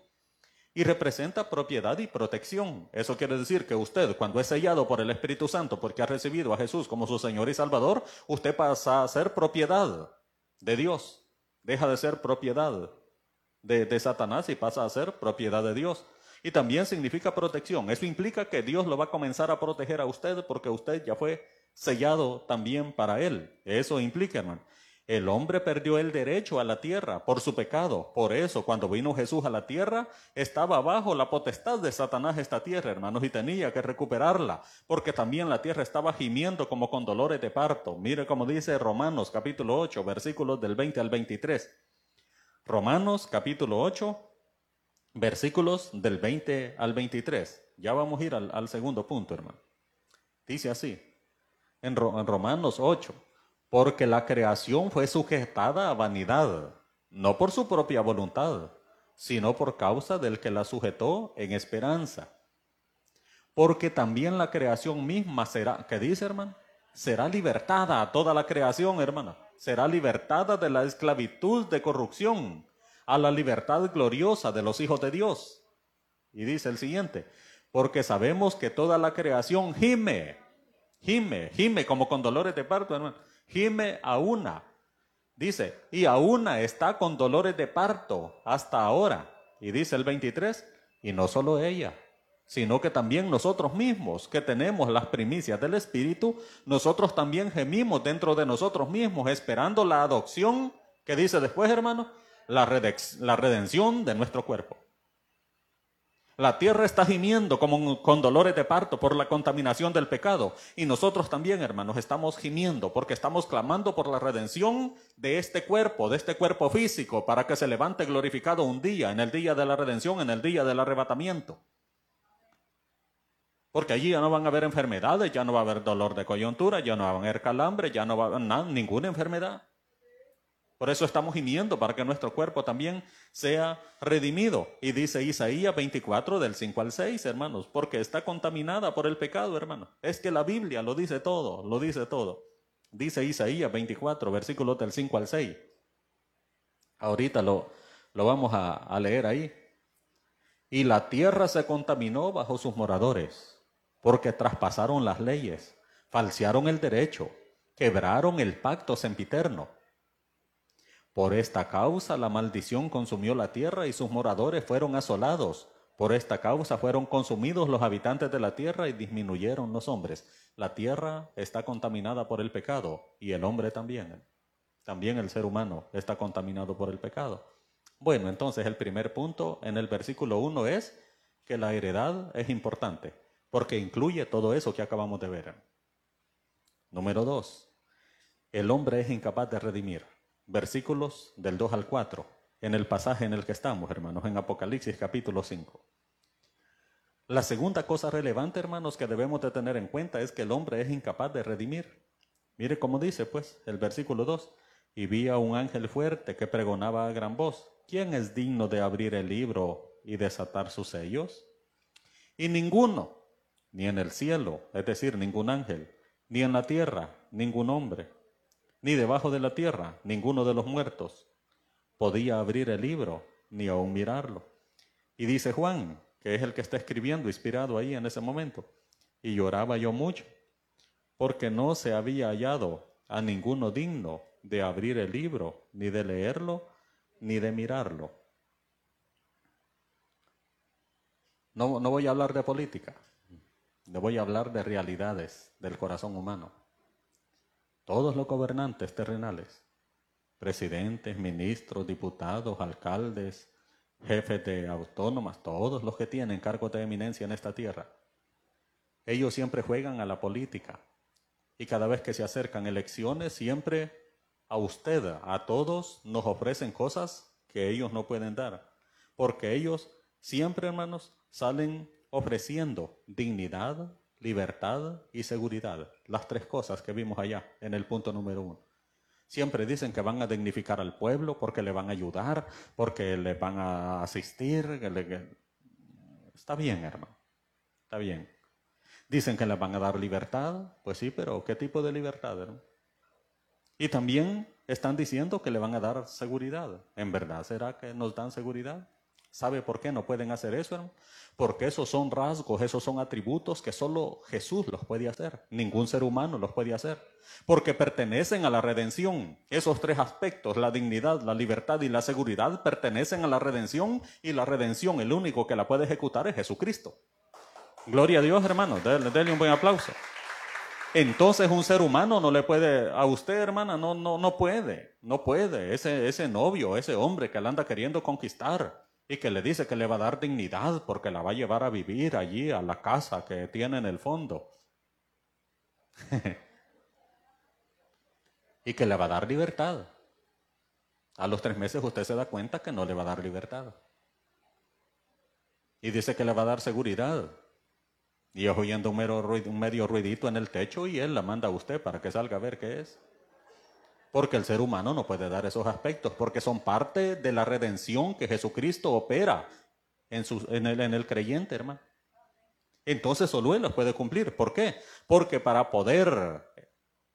y representa propiedad y protección. Eso quiere decir que usted, cuando es sellado por el Espíritu Santo, porque ha recibido a Jesús como su Señor y Salvador, usted pasa a ser propiedad de Dios. Deja de ser propiedad de, Satanás y pasa a ser propiedad de Dios. Y también significa protección. Eso implica que Dios lo va a comenzar a proteger a usted porque usted ya fue sellado también para Él. Eso implica, hermano. El hombre perdió el derecho a la tierra por su pecado. Por eso, cuando vino Jesús a la tierra, estaba bajo la potestad de Satanás esta tierra, hermanos, y tenía que recuperarla, porque también la tierra estaba gimiendo como con dolores de parto. Mire cómo dice Romanos capítulo 8, versículos del 20 al 23. Romanos capítulo 8, versículos del 20 al 23. Ya vamos a ir al, segundo punto, hermano. Dice así, en, en Romanos 8 porque la creación fue sujetada a vanidad, no por su propia voluntad, sino por causa del que la sujetó en esperanza. Porque también la creación misma será, ¿qué dice hermano? Será libertada a toda la creación, hermana. será libertada de la esclavitud de corrupción a la libertad gloriosa de los hijos de Dios. Y dice el siguiente, porque sabemos que toda la creación gime, gime, gime como con dolores de parto, hermano, gime a una. Dice, y a una está con dolores de parto hasta ahora. Y dice el 23, y no solo ella, sino que también nosotros mismos, que tenemos las primicias del Espíritu, nosotros también gemimos dentro de nosotros mismos, esperando la adopción, que dice después, hermano, la, la redención de nuestro cuerpo. La tierra está gimiendo como con dolores de parto por la contaminación del pecado. Y nosotros también, hermanos, estamos gimiendo porque estamos clamando por la redención de este cuerpo, de este cuerpo físico, para que se levante glorificado un día, en el día de la redención, en el día del arrebatamiento. Porque allí ya no van a haber enfermedades, ya no va a haber dolor de coyuntura, ya no va a haber calambre, ya no va a haber ninguna enfermedad. Por eso estamos gimiendo para que nuestro cuerpo también sea redimido. Y dice Isaías 24 del 5 al 6, hermanos, porque está contaminada por el pecado, hermano. Es que la Biblia lo dice todo, lo dice todo. Dice Isaías 24, versículos del 5 al 6. Ahorita lo, lo vamos a, a leer ahí. Y la tierra se contaminó bajo sus moradores, porque traspasaron las leyes, falsearon el derecho, quebraron el pacto sempiterno por esta causa la maldición consumió la tierra y sus moradores fueron asolados. Por esta causa fueron consumidos los habitantes de la tierra y disminuyeron los hombres. La tierra está contaminada por el pecado y el hombre también. También el ser humano está contaminado por el pecado. Bueno, entonces el primer punto en el versículo 1 es que la heredad es importante porque incluye todo eso que acabamos de ver. Número 2. El hombre es incapaz de redimir versículos del 2 al 4, en el pasaje en el que estamos, hermanos, en Apocalipsis capítulo 5. La segunda cosa relevante, hermanos, que debemos de tener en cuenta es que el hombre es incapaz de redimir. Mire cómo dice, pues, el versículo 2. Y vi a un ángel fuerte que pregonaba a gran voz, ¿quién es digno de abrir el libro y desatar sus sellos? Y ninguno, ni en el cielo, es decir, ningún ángel, ni en la tierra, ningún hombre, ni debajo de la tierra, ninguno de los muertos podía abrir el libro, ni aún mirarlo. Y dice Juan, que es el que está escribiendo, inspirado ahí en ese momento, y lloraba yo mucho, porque no se había hallado a ninguno digno de abrir el libro, ni de leerlo, ni de mirarlo. No, no voy a hablar de política, no voy a hablar de realidades del corazón humano todos los gobernantes terrenales, presidentes, ministros, diputados, alcaldes, jefes de autónomas, todos los que tienen cargos de eminencia en esta tierra, ellos siempre juegan a la política. Y cada vez que se acercan elecciones, siempre a usted, a todos, nos ofrecen cosas que ellos no pueden dar. Porque ellos siempre, hermanos, salen ofreciendo dignidad, libertad y seguridad. Las tres cosas que vimos allá en el punto número uno. Siempre dicen que van a dignificar al pueblo porque le van a ayudar, porque le van a asistir. Está bien, hermano. Está bien. Dicen que le van a dar libertad. Pues sí, pero ¿qué tipo de libertad, hermano? Y también están diciendo que le van a dar seguridad. ¿En verdad será que nos dan seguridad? ¿Sabe por qué no pueden hacer eso, hermano? Porque esos son rasgos, esos son atributos que solo Jesús los puede hacer. Ningún ser humano los puede hacer. Porque pertenecen a la redención. Esos tres aspectos, la dignidad, la libertad y la seguridad, pertenecen a la redención y la redención, el único que la puede ejecutar es Jesucristo. Gloria a Dios, hermano. Denle, un buen aplauso. Entonces un ser humano no le puede, a usted hermana, no, no, no puede, no puede. Ese, ese novio, ese hombre que la anda queriendo conquistar, y que le dice que le va a dar dignidad porque la va a llevar a vivir allí a la casa que tiene en el fondo. *laughs* y que le va a dar libertad. A los tres meses usted se da cuenta que no le va a dar libertad. Y dice que le va a dar seguridad. Y es oyendo un, un medio ruidito en el techo y él la manda a usted para que salga a ver qué es. Porque el ser humano no puede dar esos aspectos, porque son parte de la redención que Jesucristo opera en, en, el, el creyente, hermano. Entonces solo Él los puede cumplir. ¿Por qué? Porque para poder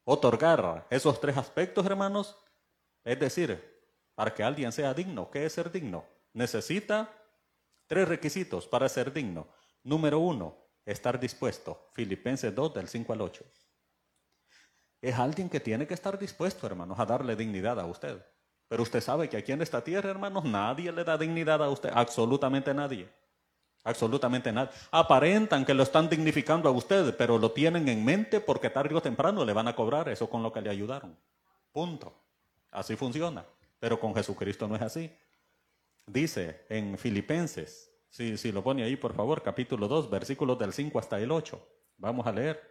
otorgar esos tres aspectos, hermanos, es decir, para que alguien sea digno, ¿qué es ser digno? Necesita tres requisitos para ser digno. Número uno, estar dispuesto. Filipenses 2 del 5 al 8. Es alguien que tiene que estar dispuesto, hermanos, a darle dignidad a usted. Pero usted sabe que aquí en esta tierra, hermanos, nadie le da dignidad a usted, absolutamente nadie. Absolutamente nadie. Aparentan que lo están dignificando a usted, pero lo tienen en mente porque tarde o temprano le van a cobrar eso con lo que le ayudaron. Punto. Así funciona. Pero con Jesucristo no es así. Dice en Filipenses, si, si lo pone ahí por favor, capítulo 2, versículos del 5 hasta el 8. Vamos a leer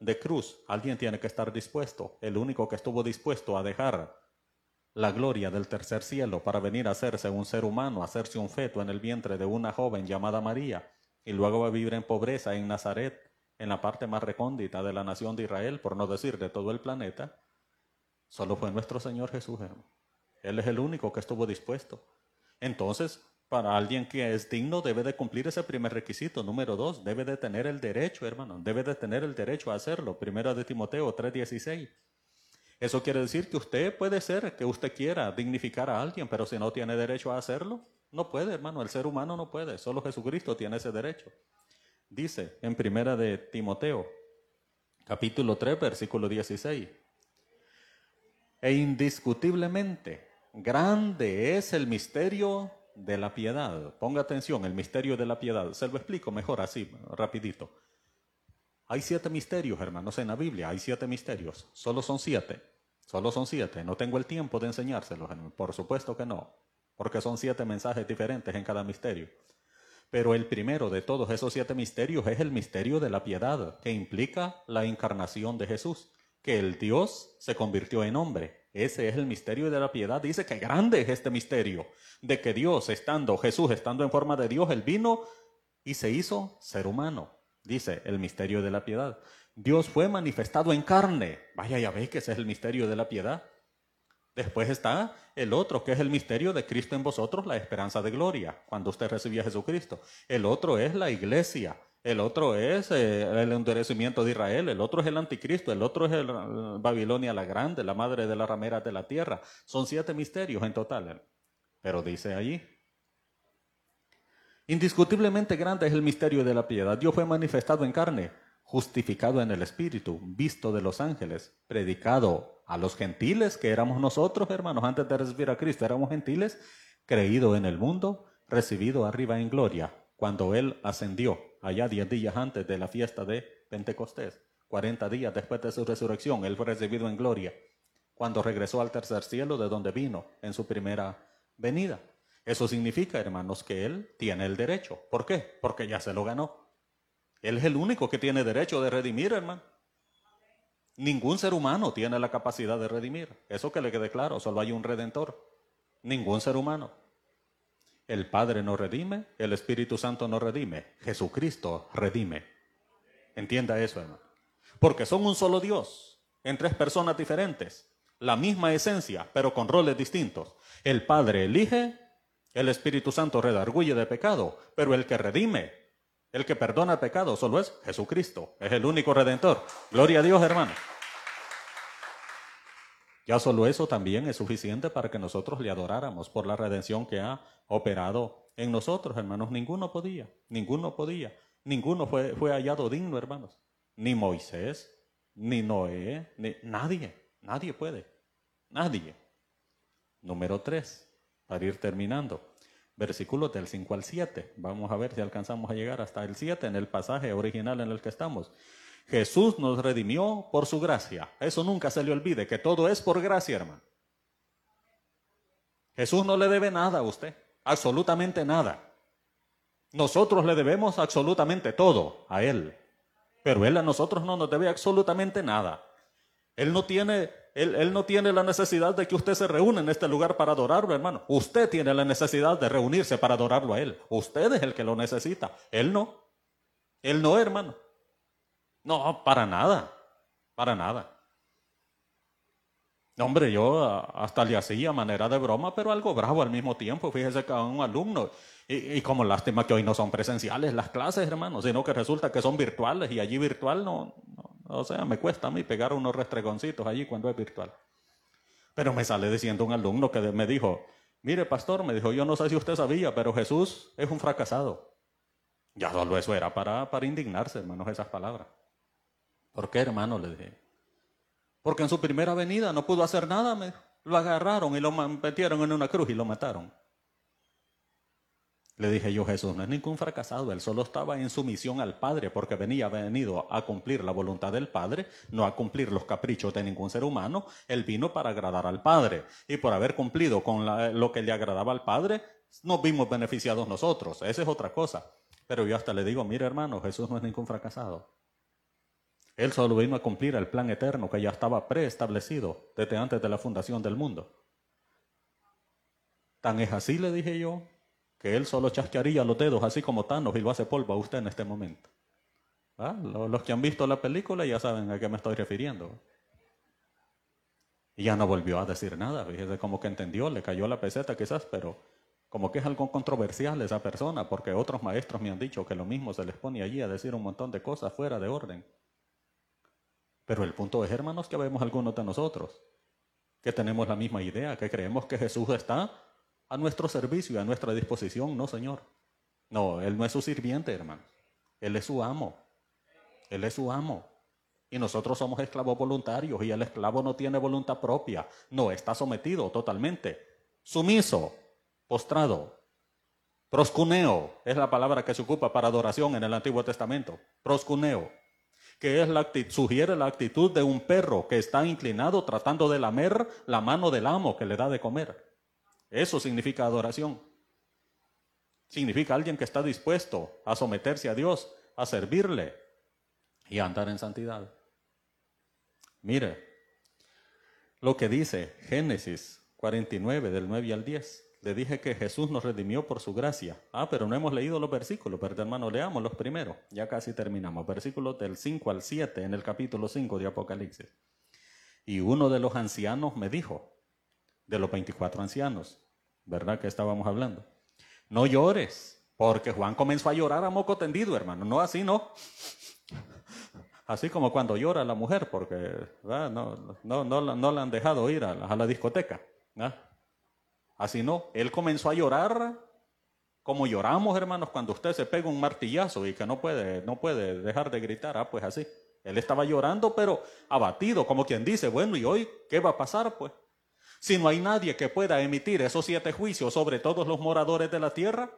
de cruz. Alguien tiene que estar dispuesto. El único que estuvo dispuesto a dejar la gloria del tercer cielo para venir a hacerse un ser humano, hacerse un feto en el vientre de una joven llamada María, y luego a vivir en pobreza en Nazaret, en la parte más recóndita de la nación de Israel, por no decir de todo el planeta, solo fue nuestro Señor Jesús, Él es el único que estuvo dispuesto. Entonces, para alguien que es digno debe de cumplir ese primer requisito. Número dos, debe de tener el derecho, hermano, debe de tener el derecho a hacerlo. Primero de Timoteo 3:16. Eso quiere decir que usted puede ser que usted quiera dignificar a alguien, pero si no tiene derecho a hacerlo, no puede, hermano. El ser humano no puede. Solo Jesucristo tiene ese derecho. Dice en Primera de Timoteo, capítulo 3, versículo 16. E indiscutiblemente grande es el misterio de la piedad. Ponga atención, el misterio de la piedad. Se lo explico mejor así, rapidito. Hay siete misterios, hermanos, en la Biblia. Hay siete misterios. Solo son siete. Solo son siete. No tengo el tiempo de enseñárselos. Por supuesto que no. Porque son siete mensajes diferentes en cada misterio. Pero el primero de todos esos siete misterios es el misterio de la piedad, que implica la encarnación de Jesús, que el Dios se convirtió en hombre ese es el misterio de la piedad. Dice que grande es este misterio de que Dios, estando, Jesús estando en forma de Dios, Él vino y se hizo ser humano. Dice el misterio de la piedad. Dios fue manifestado en carne. Vaya, ya ve que ese es el misterio de la piedad. Después está el otro, que es el misterio de Cristo en vosotros, la esperanza de gloria, cuando usted recibía a Jesucristo. El otro es la iglesia, el otro es eh, el endurecimiento de Israel, el otro es el anticristo, el otro es el, Babilonia la grande, la madre de las rameras de la tierra. Son siete misterios en total. Pero dice allí, indiscutiblemente grande es el misterio de la piedad. Dios fue manifestado en carne, justificado en el Espíritu, visto de los ángeles, predicado a los gentiles, que éramos nosotros, hermanos, antes de recibir a Cristo, éramos gentiles, creído en el mundo, recibido arriba en gloria, cuando Él ascendió allá diez días antes de la fiesta de Pentecostés, cuarenta días después de su resurrección, Él fue recibido en gloria, cuando regresó al tercer cielo de donde vino en su primera venida. Eso significa, hermanos, que Él tiene el derecho. ¿Por qué? Porque ya se lo ganó. Él es el único que tiene derecho de redimir, hermano. Ningún ser humano tiene la capacidad de redimir. Eso que le quede claro, solo hay un redentor. Ningún ser humano. El Padre no redime, el Espíritu Santo no redime, Jesucristo redime. Entienda eso, hermano. Porque son un solo Dios, en tres personas diferentes, la misma esencia, pero con roles distintos. El Padre elige, el Espíritu Santo redarguye de pecado, pero el que redime, el que perdona pecado, solo es Jesucristo, es el único redentor. Gloria a Dios, hermano. Ya solo eso también es suficiente para que nosotros le adoráramos por la redención que ha operado en nosotros, hermanos. Ninguno podía, ninguno podía, ninguno fue, fue hallado digno, hermanos. Ni Moisés, ni Noé, ni nadie, nadie puede, nadie. Número tres, para ir terminando. Versículos del 5 al 7. Vamos a ver si alcanzamos a llegar hasta el 7 en el pasaje original en el que estamos. Jesús nos redimió por su gracia. Eso nunca se le olvide, que todo es por gracia, hermano. Jesús no le debe nada a usted, absolutamente nada. Nosotros le debemos absolutamente todo a Él, pero Él a nosotros no nos debe absolutamente nada. Él no tiene él, no tiene la necesidad de que usted se reúna en este lugar para adorarlo, hermano. Usted tiene la necesidad de reunirse para adorarlo a Él. Usted es el que lo necesita. Él no. Él no, hermano. No, para nada. Para nada. Hombre, yo hasta le hacía manera de broma, pero algo bravo al mismo tiempo. Fíjese que a un alumno, y, como lástima que hoy no son presenciales las clases, hermano, sino que resulta que son virtuales y allí virtual no, o sea, me cuesta a mí pegar unos restregoncitos allí cuando es virtual. Pero me sale diciendo un alumno que me dijo, mire pastor, me dijo, yo no sé si usted sabía, pero Jesús es un fracasado. Ya solo eso era para, para indignarse, hermanos, esas palabras. ¿Por qué, hermano? Le dije. Porque en su primera venida no pudo hacer nada, me lo agarraron y lo metieron en una cruz y lo mataron. Le dije yo, Jesús no es ningún fracasado, él solo estaba en sumisión al Padre porque venía venido a cumplir la voluntad del Padre, no a cumplir los caprichos de ningún ser humano, él vino para agradar al Padre. Y por haber cumplido con lo que le agradaba al Padre, nos vimos beneficiados nosotros, esa es otra cosa. Pero yo hasta le digo, mire hermano, Jesús no es ningún fracasado. Él solo vino a cumplir el plan eterno que ya estaba preestablecido desde antes de la fundación del mundo. Tan es así, le dije yo, que él solo chasquearía los dedos así como Thanos y lo hace polvo a usted en este momento. ¿Ah? Los que han visto la película ya saben a qué me estoy refiriendo. Y ya no volvió a decir nada, fíjese como que entendió, le cayó la peseta quizás, pero como que es algo controversial esa persona, porque otros maestros me han dicho que lo mismo se les pone allí a decir un montón de cosas fuera de orden. Pero el punto es, hermanos, que vemos algunos de nosotros que tenemos la misma idea, que creemos que Jesús está a nuestro servicio y a nuestra disposición. No, Señor. No, Él no es su sirviente, hermano. Él es su amo. Él es su amo. Y nosotros somos esclavos voluntarios y el esclavo no tiene voluntad propia. No, está sometido totalmente. Sumiso, postrado. Proscuneo es la palabra que se ocupa para adoración en el Antiguo Testamento. Proscuneo que es la sugiere la actitud de un perro que está inclinado tratando de lamer la mano del amo que le da de comer. Eso significa adoración. Significa alguien que está dispuesto a someterse a Dios, a servirle y a andar en santidad. Mire lo que dice Génesis 49 del 9 al 10. Le dije que Jesús nos redimió por su gracia. Ah, pero no hemos leído los versículos, pero hermano, leamos los primeros. Ya casi terminamos. Versículos del 5 al 7 en el capítulo 5 de Apocalipsis. Y uno de los ancianos me dijo, de los 24 ancianos, ¿verdad que estábamos hablando? No llores, porque Juan comenzó a llorar a moco tendido, hermano. No así, no. *laughs* Así como cuando llora la mujer, porque no, no, no, no, la han dejado ir a la, discoteca. Así no, él comenzó a llorar como lloramos, hermanos, cuando usted se pega un martillazo y que no puede, no puede dejar de gritar. Ah, pues así. Él estaba llorando, pero abatido, como quien dice, bueno, ¿y hoy qué va a pasar? Pues si no hay nadie que pueda emitir esos siete juicios sobre todos los moradores de la tierra,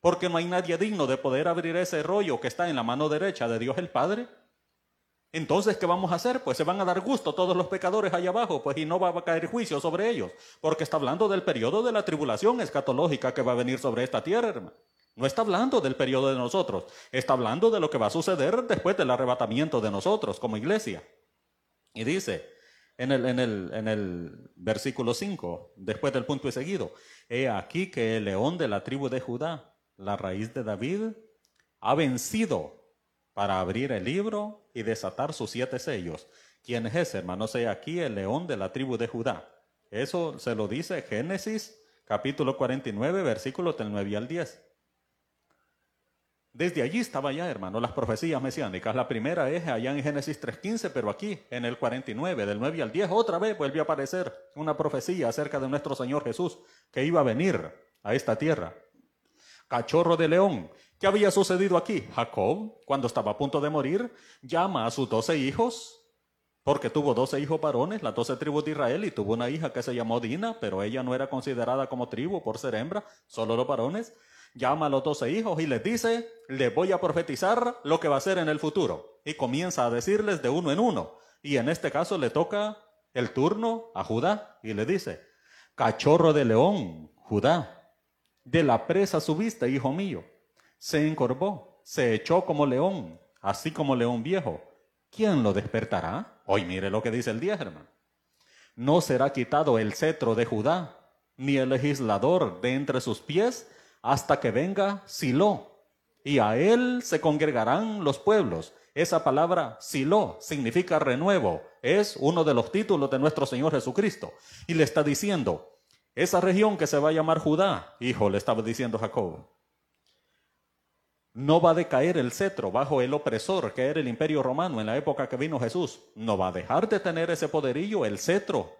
porque no hay nadie digno de poder abrir ese rollo que está en la mano derecha de Dios el Padre, entonces, ¿qué vamos a hacer? Pues se van a dar gusto todos los pecadores allá abajo, pues y no va a caer juicio sobre ellos, porque está hablando del periodo de la tribulación escatológica que va a venir sobre esta tierra. No está hablando del periodo de nosotros, está hablando de lo que va a suceder después del arrebatamiento de nosotros como iglesia. Y dice en el, en el, en el versículo 5, después del punto y seguido, he aquí que el león de la tribu de Judá, la raíz de David, ha vencido para abrir el libro y desatar sus siete sellos. ¿Quién es ese, hermano? Sea aquí el león de la tribu de Judá. Eso se lo dice Génesis capítulo 49, versículos del 9 al 10. Desde allí estaba ya, hermano, las profecías mesiánicas. La primera es allá en Génesis 3.15, pero aquí, en el 49, del 9 al 10, otra vez vuelve a aparecer una profecía acerca de nuestro Señor Jesús, que iba a venir a esta tierra. Cachorro de león, ¿Qué había sucedido aquí? Jacob, cuando estaba a punto de morir, llama a sus doce hijos, porque tuvo doce hijos varones, las doce tribus de Israel, y tuvo una hija que se llamó Dina, pero ella no era considerada como tribu por ser hembra, solo los varones. Llama a los doce hijos y les dice, les voy a profetizar lo que va a ser en el futuro. Y comienza a decirles de uno en uno. Y en este caso le toca el turno a Judá y le dice, cachorro de león, Judá, de la presa subiste, hijo mío se encorvó, se echó como león, así como león viejo. ¿Quién lo despertará? Hoy mire lo que dice el 10, hermano. no será quitado el cetro de Judá, ni el legislador de entre sus pies, hasta que venga Silo, y a él se congregarán los pueblos. Esa palabra Silo significa renuevo, es uno de los títulos de nuestro Señor Jesucristo. Y le está diciendo, esa región que se va a llamar Judá, hijo, le estaba diciendo Jacob, no va a decaer el cetro bajo el opresor que era el imperio romano en la época que vino Jesús. No va a dejar de tener ese poderillo, el cetro,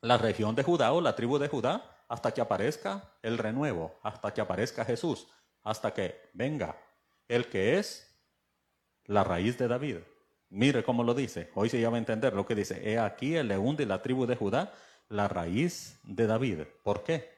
la región de Judá o la tribu de Judá, hasta que aparezca el renuevo, hasta que aparezca Jesús, hasta que venga el que es la raíz de David. Mire cómo lo dice. Hoy se llama a entender lo que dice. He aquí el león de la tribu de Judá, la raíz de David. ¿Por qué?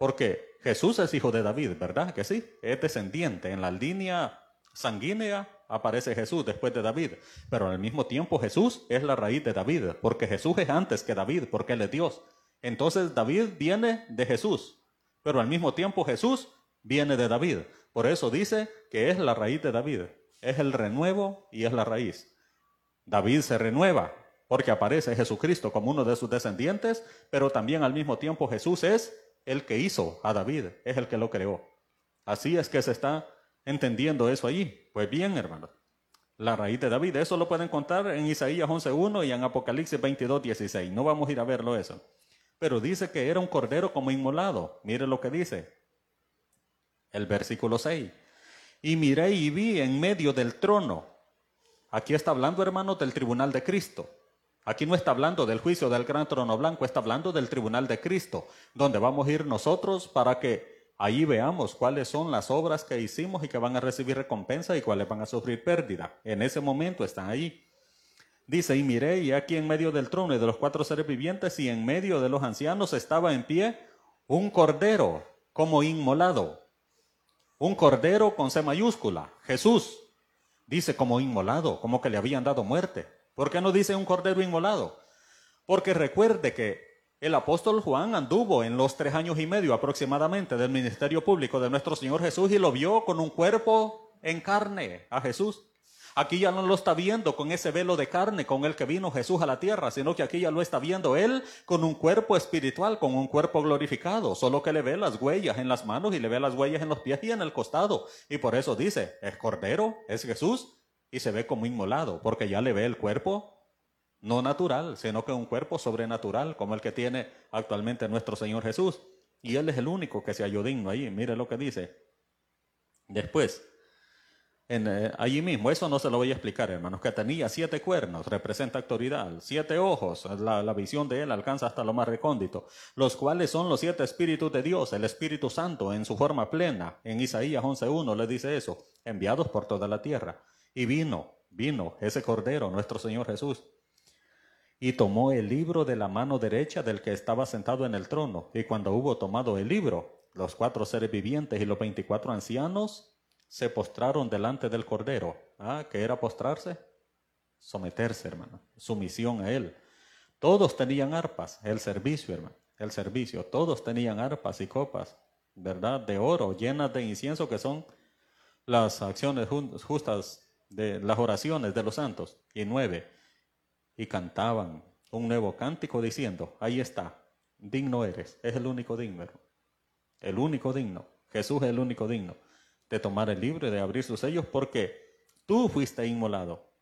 Porque Jesús es hijo de David, ¿verdad? Que sí, es descendiente. En la línea sanguínea aparece Jesús después de David, pero al mismo tiempo Jesús es la raíz de David, porque Jesús es antes que David, porque Él es Dios. Entonces David viene de Jesús, pero al mismo tiempo Jesús viene de David. Por eso dice que es la raíz de David, es el renuevo y es la raíz. David se renueva porque aparece Jesucristo como uno de sus descendientes, pero también al mismo tiempo Jesús es el que hizo a David, es el que lo creó. Así es que se está entendiendo eso allí. Pues bien, hermanos, la raíz de David, eso lo pueden contar en Isaías 11.1 y en Apocalipsis 22.16. No vamos a ir a verlo eso. Pero dice que era un cordero como inmolado. Mire lo que dice. El versículo 6. Y miré y vi en medio del trono. Aquí está hablando, hermanos, del tribunal de Cristo. Aquí no está hablando del juicio del gran trono blanco, está hablando del tribunal de Cristo, donde vamos a ir nosotros para que ahí veamos cuáles son las obras que hicimos y que van a recibir recompensa y cuáles van a sufrir pérdida. En ese momento están ahí. Dice, y miré, y aquí en medio del trono y de los cuatro seres vivientes y en medio de los ancianos estaba en pie un cordero como inmolado. Un cordero con C mayúscula, Jesús. Dice como inmolado, como que le habían dado muerte. ¿Por qué no dice un cordero inmolado? Porque recuerde que el apóstol Juan anduvo en los tres años y medio aproximadamente del ministerio público de nuestro Señor Jesús y lo vio con un cuerpo en carne a Jesús. Aquí ya no lo está viendo con ese velo de carne con el que vino Jesús a la tierra, sino que aquí ya lo está viendo él con un cuerpo espiritual, con un cuerpo glorificado, solo que le ve las huellas en las manos y le ve las huellas en los pies y en el costado. Y por eso dice, es Cordero, es Jesús, y se ve como inmolado, porque ya le ve el cuerpo no natural, sino que un cuerpo sobrenatural, como el que tiene actualmente nuestro Señor Jesús. Y Él es el único que se halló digno ahí. Mire lo que dice. Después, eh, allí mismo, eso no se lo voy a explicar, hermanos, que tenía siete cuernos, representa autoridad, siete ojos, la, la visión de Él alcanza hasta lo más recóndito, los cuales son los siete espíritus de Dios, el Espíritu Santo en su forma plena. En Isaías 11.1 le dice eso, enviados por toda la tierra. Y vino, vino ese Cordero, nuestro Señor Jesús, y tomó el libro de la mano derecha del que estaba sentado en el trono. Y cuando hubo tomado el libro, los cuatro seres vivientes y los veinticuatro ancianos se postraron delante del Cordero. ¿Ah? ¿Qué era postrarse? Someterse, hermano. Sumisión a Él. Todos tenían arpas, el servicio, hermano. El servicio. Todos tenían arpas y copas, ¿verdad? De oro, llenas de incienso, que son las acciones justas de las oraciones de los santos. Y nueve, y cantaban un nuevo cántico diciendo, ahí está, digno eres, es el único digno, el único digno, Jesús es el único digno de tomar el libro y de abrir sus sellos porque tú fuiste inmolado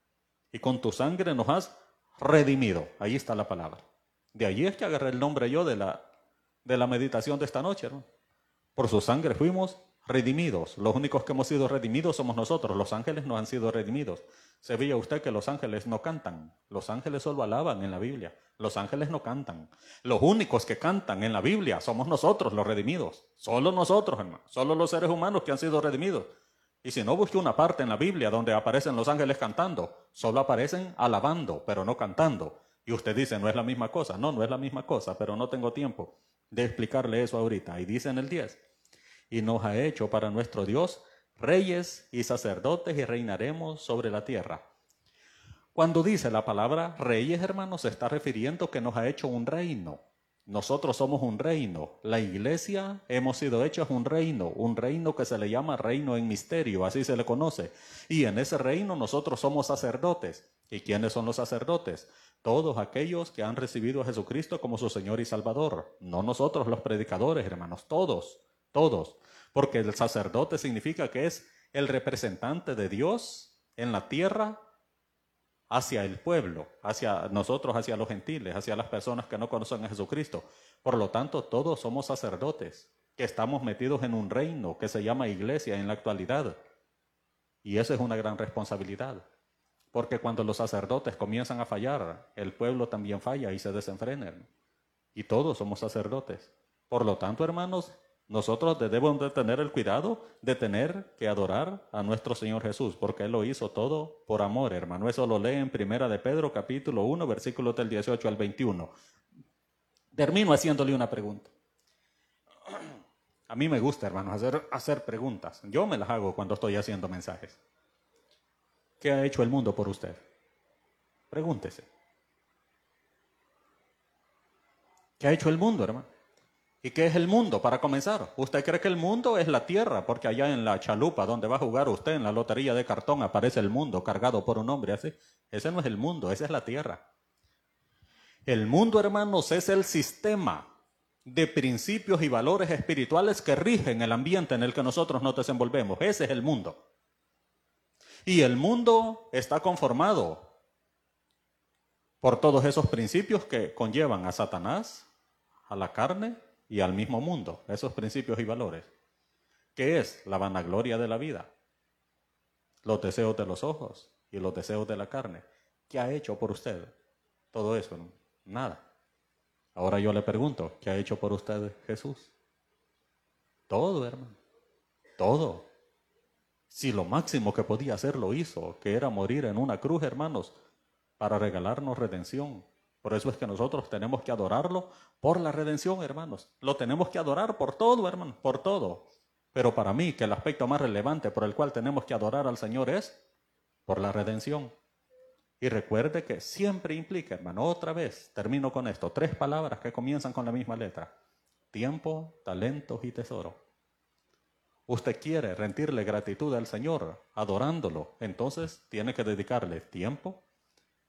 y con tu sangre nos has redimido. Ahí está la palabra. De allí es que agarré el nombre yo de la, de la meditación de esta noche. Por su sangre fuimos redimidos. Los únicos que hemos sido redimidos somos nosotros. Los ángeles no han sido redimidos. Se veía usted que los ángeles no cantan. Los ángeles solo alaban en la Biblia. Los ángeles no cantan. Los únicos que cantan en la Biblia somos nosotros, los redimidos. Solo nosotros, hermano. Solo los seres humanos que han sido redimidos. Y si no busque una parte en la Biblia donde aparecen los ángeles cantando, solo aparecen alabando, pero no cantando. Y usted dice, no es la misma cosa. No, no es la misma cosa, pero no tengo tiempo de explicarle eso ahorita. Y dice en el 10, y nos ha hecho para nuestro Dios reyes y sacerdotes y reinaremos sobre la tierra. Cuando dice la palabra reyes, hermanos, se está refiriendo que nos ha hecho un reino. Nosotros somos un reino. La iglesia hemos sido hechos un reino, un reino que se le llama reino en misterio, así se le conoce. Y en ese reino nosotros somos sacerdotes. ¿Y quiénes son los sacerdotes? Todos aquellos que han recibido a Jesucristo como su Señor y Salvador. No nosotros los predicadores, hermanos, todos, todos. Porque el sacerdote significa que es el representante de Dios en la tierra hacia el pueblo, hacia nosotros, hacia los gentiles, hacia las personas que no conocen a Jesucristo. Por lo tanto, todos somos sacerdotes, que estamos metidos en un reino que se llama iglesia en la actualidad. Y esa es una gran responsabilidad. Porque cuando los sacerdotes comienzan a fallar, el pueblo también falla y se desenfrena. Y todos somos sacerdotes. Por lo tanto, hermanos, nosotros debemos de tener el cuidado de tener que adorar a nuestro Señor Jesús, porque Él lo hizo todo por amor, hermano. Eso lo lee en Primera de Pedro, capítulo 1, versículos del 18 al 21. Termino haciéndole una pregunta. A mí me gusta, hermano, hacer, hacer preguntas. Yo me las hago cuando estoy haciendo mensajes. ¿Qué ha hecho el mundo por usted? Pregúntese. ¿Qué ha hecho el mundo, hermano? ¿Y qué es el mundo para comenzar? ¿Usted cree que el mundo es la tierra? Porque allá en la chalupa donde va a jugar usted en la lotería de cartón aparece el mundo cargado por un hombre así. Ese no es el mundo, esa es la tierra. El mundo, hermanos, es el sistema de principios y valores espirituales que rigen el ambiente en el que nosotros nos desenvolvemos. Ese es el mundo. Y el mundo está conformado por todos esos principios que conllevan a Satanás, a la carne y al mismo mundo, esos principios y valores. ¿Qué es la vanagloria de la vida? Los deseos de los ojos y los deseos de la carne. ¿Qué ha hecho por usted? Todo eso, nada. Ahora yo le pregunto, ¿qué ha hecho por usted Jesús? Todo, hermano. Todo. Si lo máximo que podía hacer lo hizo, que era morir en una cruz, hermanos, para regalarnos redención, por eso es que nosotros tenemos que adorarlo por la redención, hermanos. Lo tenemos que adorar por todo, hermanos, por todo. Pero para mí, que el aspecto más relevante por el cual tenemos que adorar al Señor es por la redención. Y recuerde que siempre implica, hermano, otra vez, termino con esto, tres palabras que comienzan con la misma letra. Tiempo, talentos y tesoro. Usted quiere rendirle gratitud al Señor adorándolo, entonces tiene que dedicarle tiempo,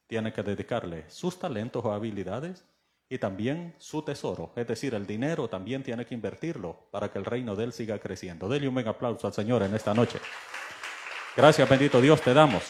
tiene que dedicarle sus talentos o habilidades y también su tesoro, es decir, el dinero también tiene que invertirlo para que el reino de Él siga creciendo. Dele un buen aplauso al Señor en esta noche. Gracias, bendito Dios, te damos.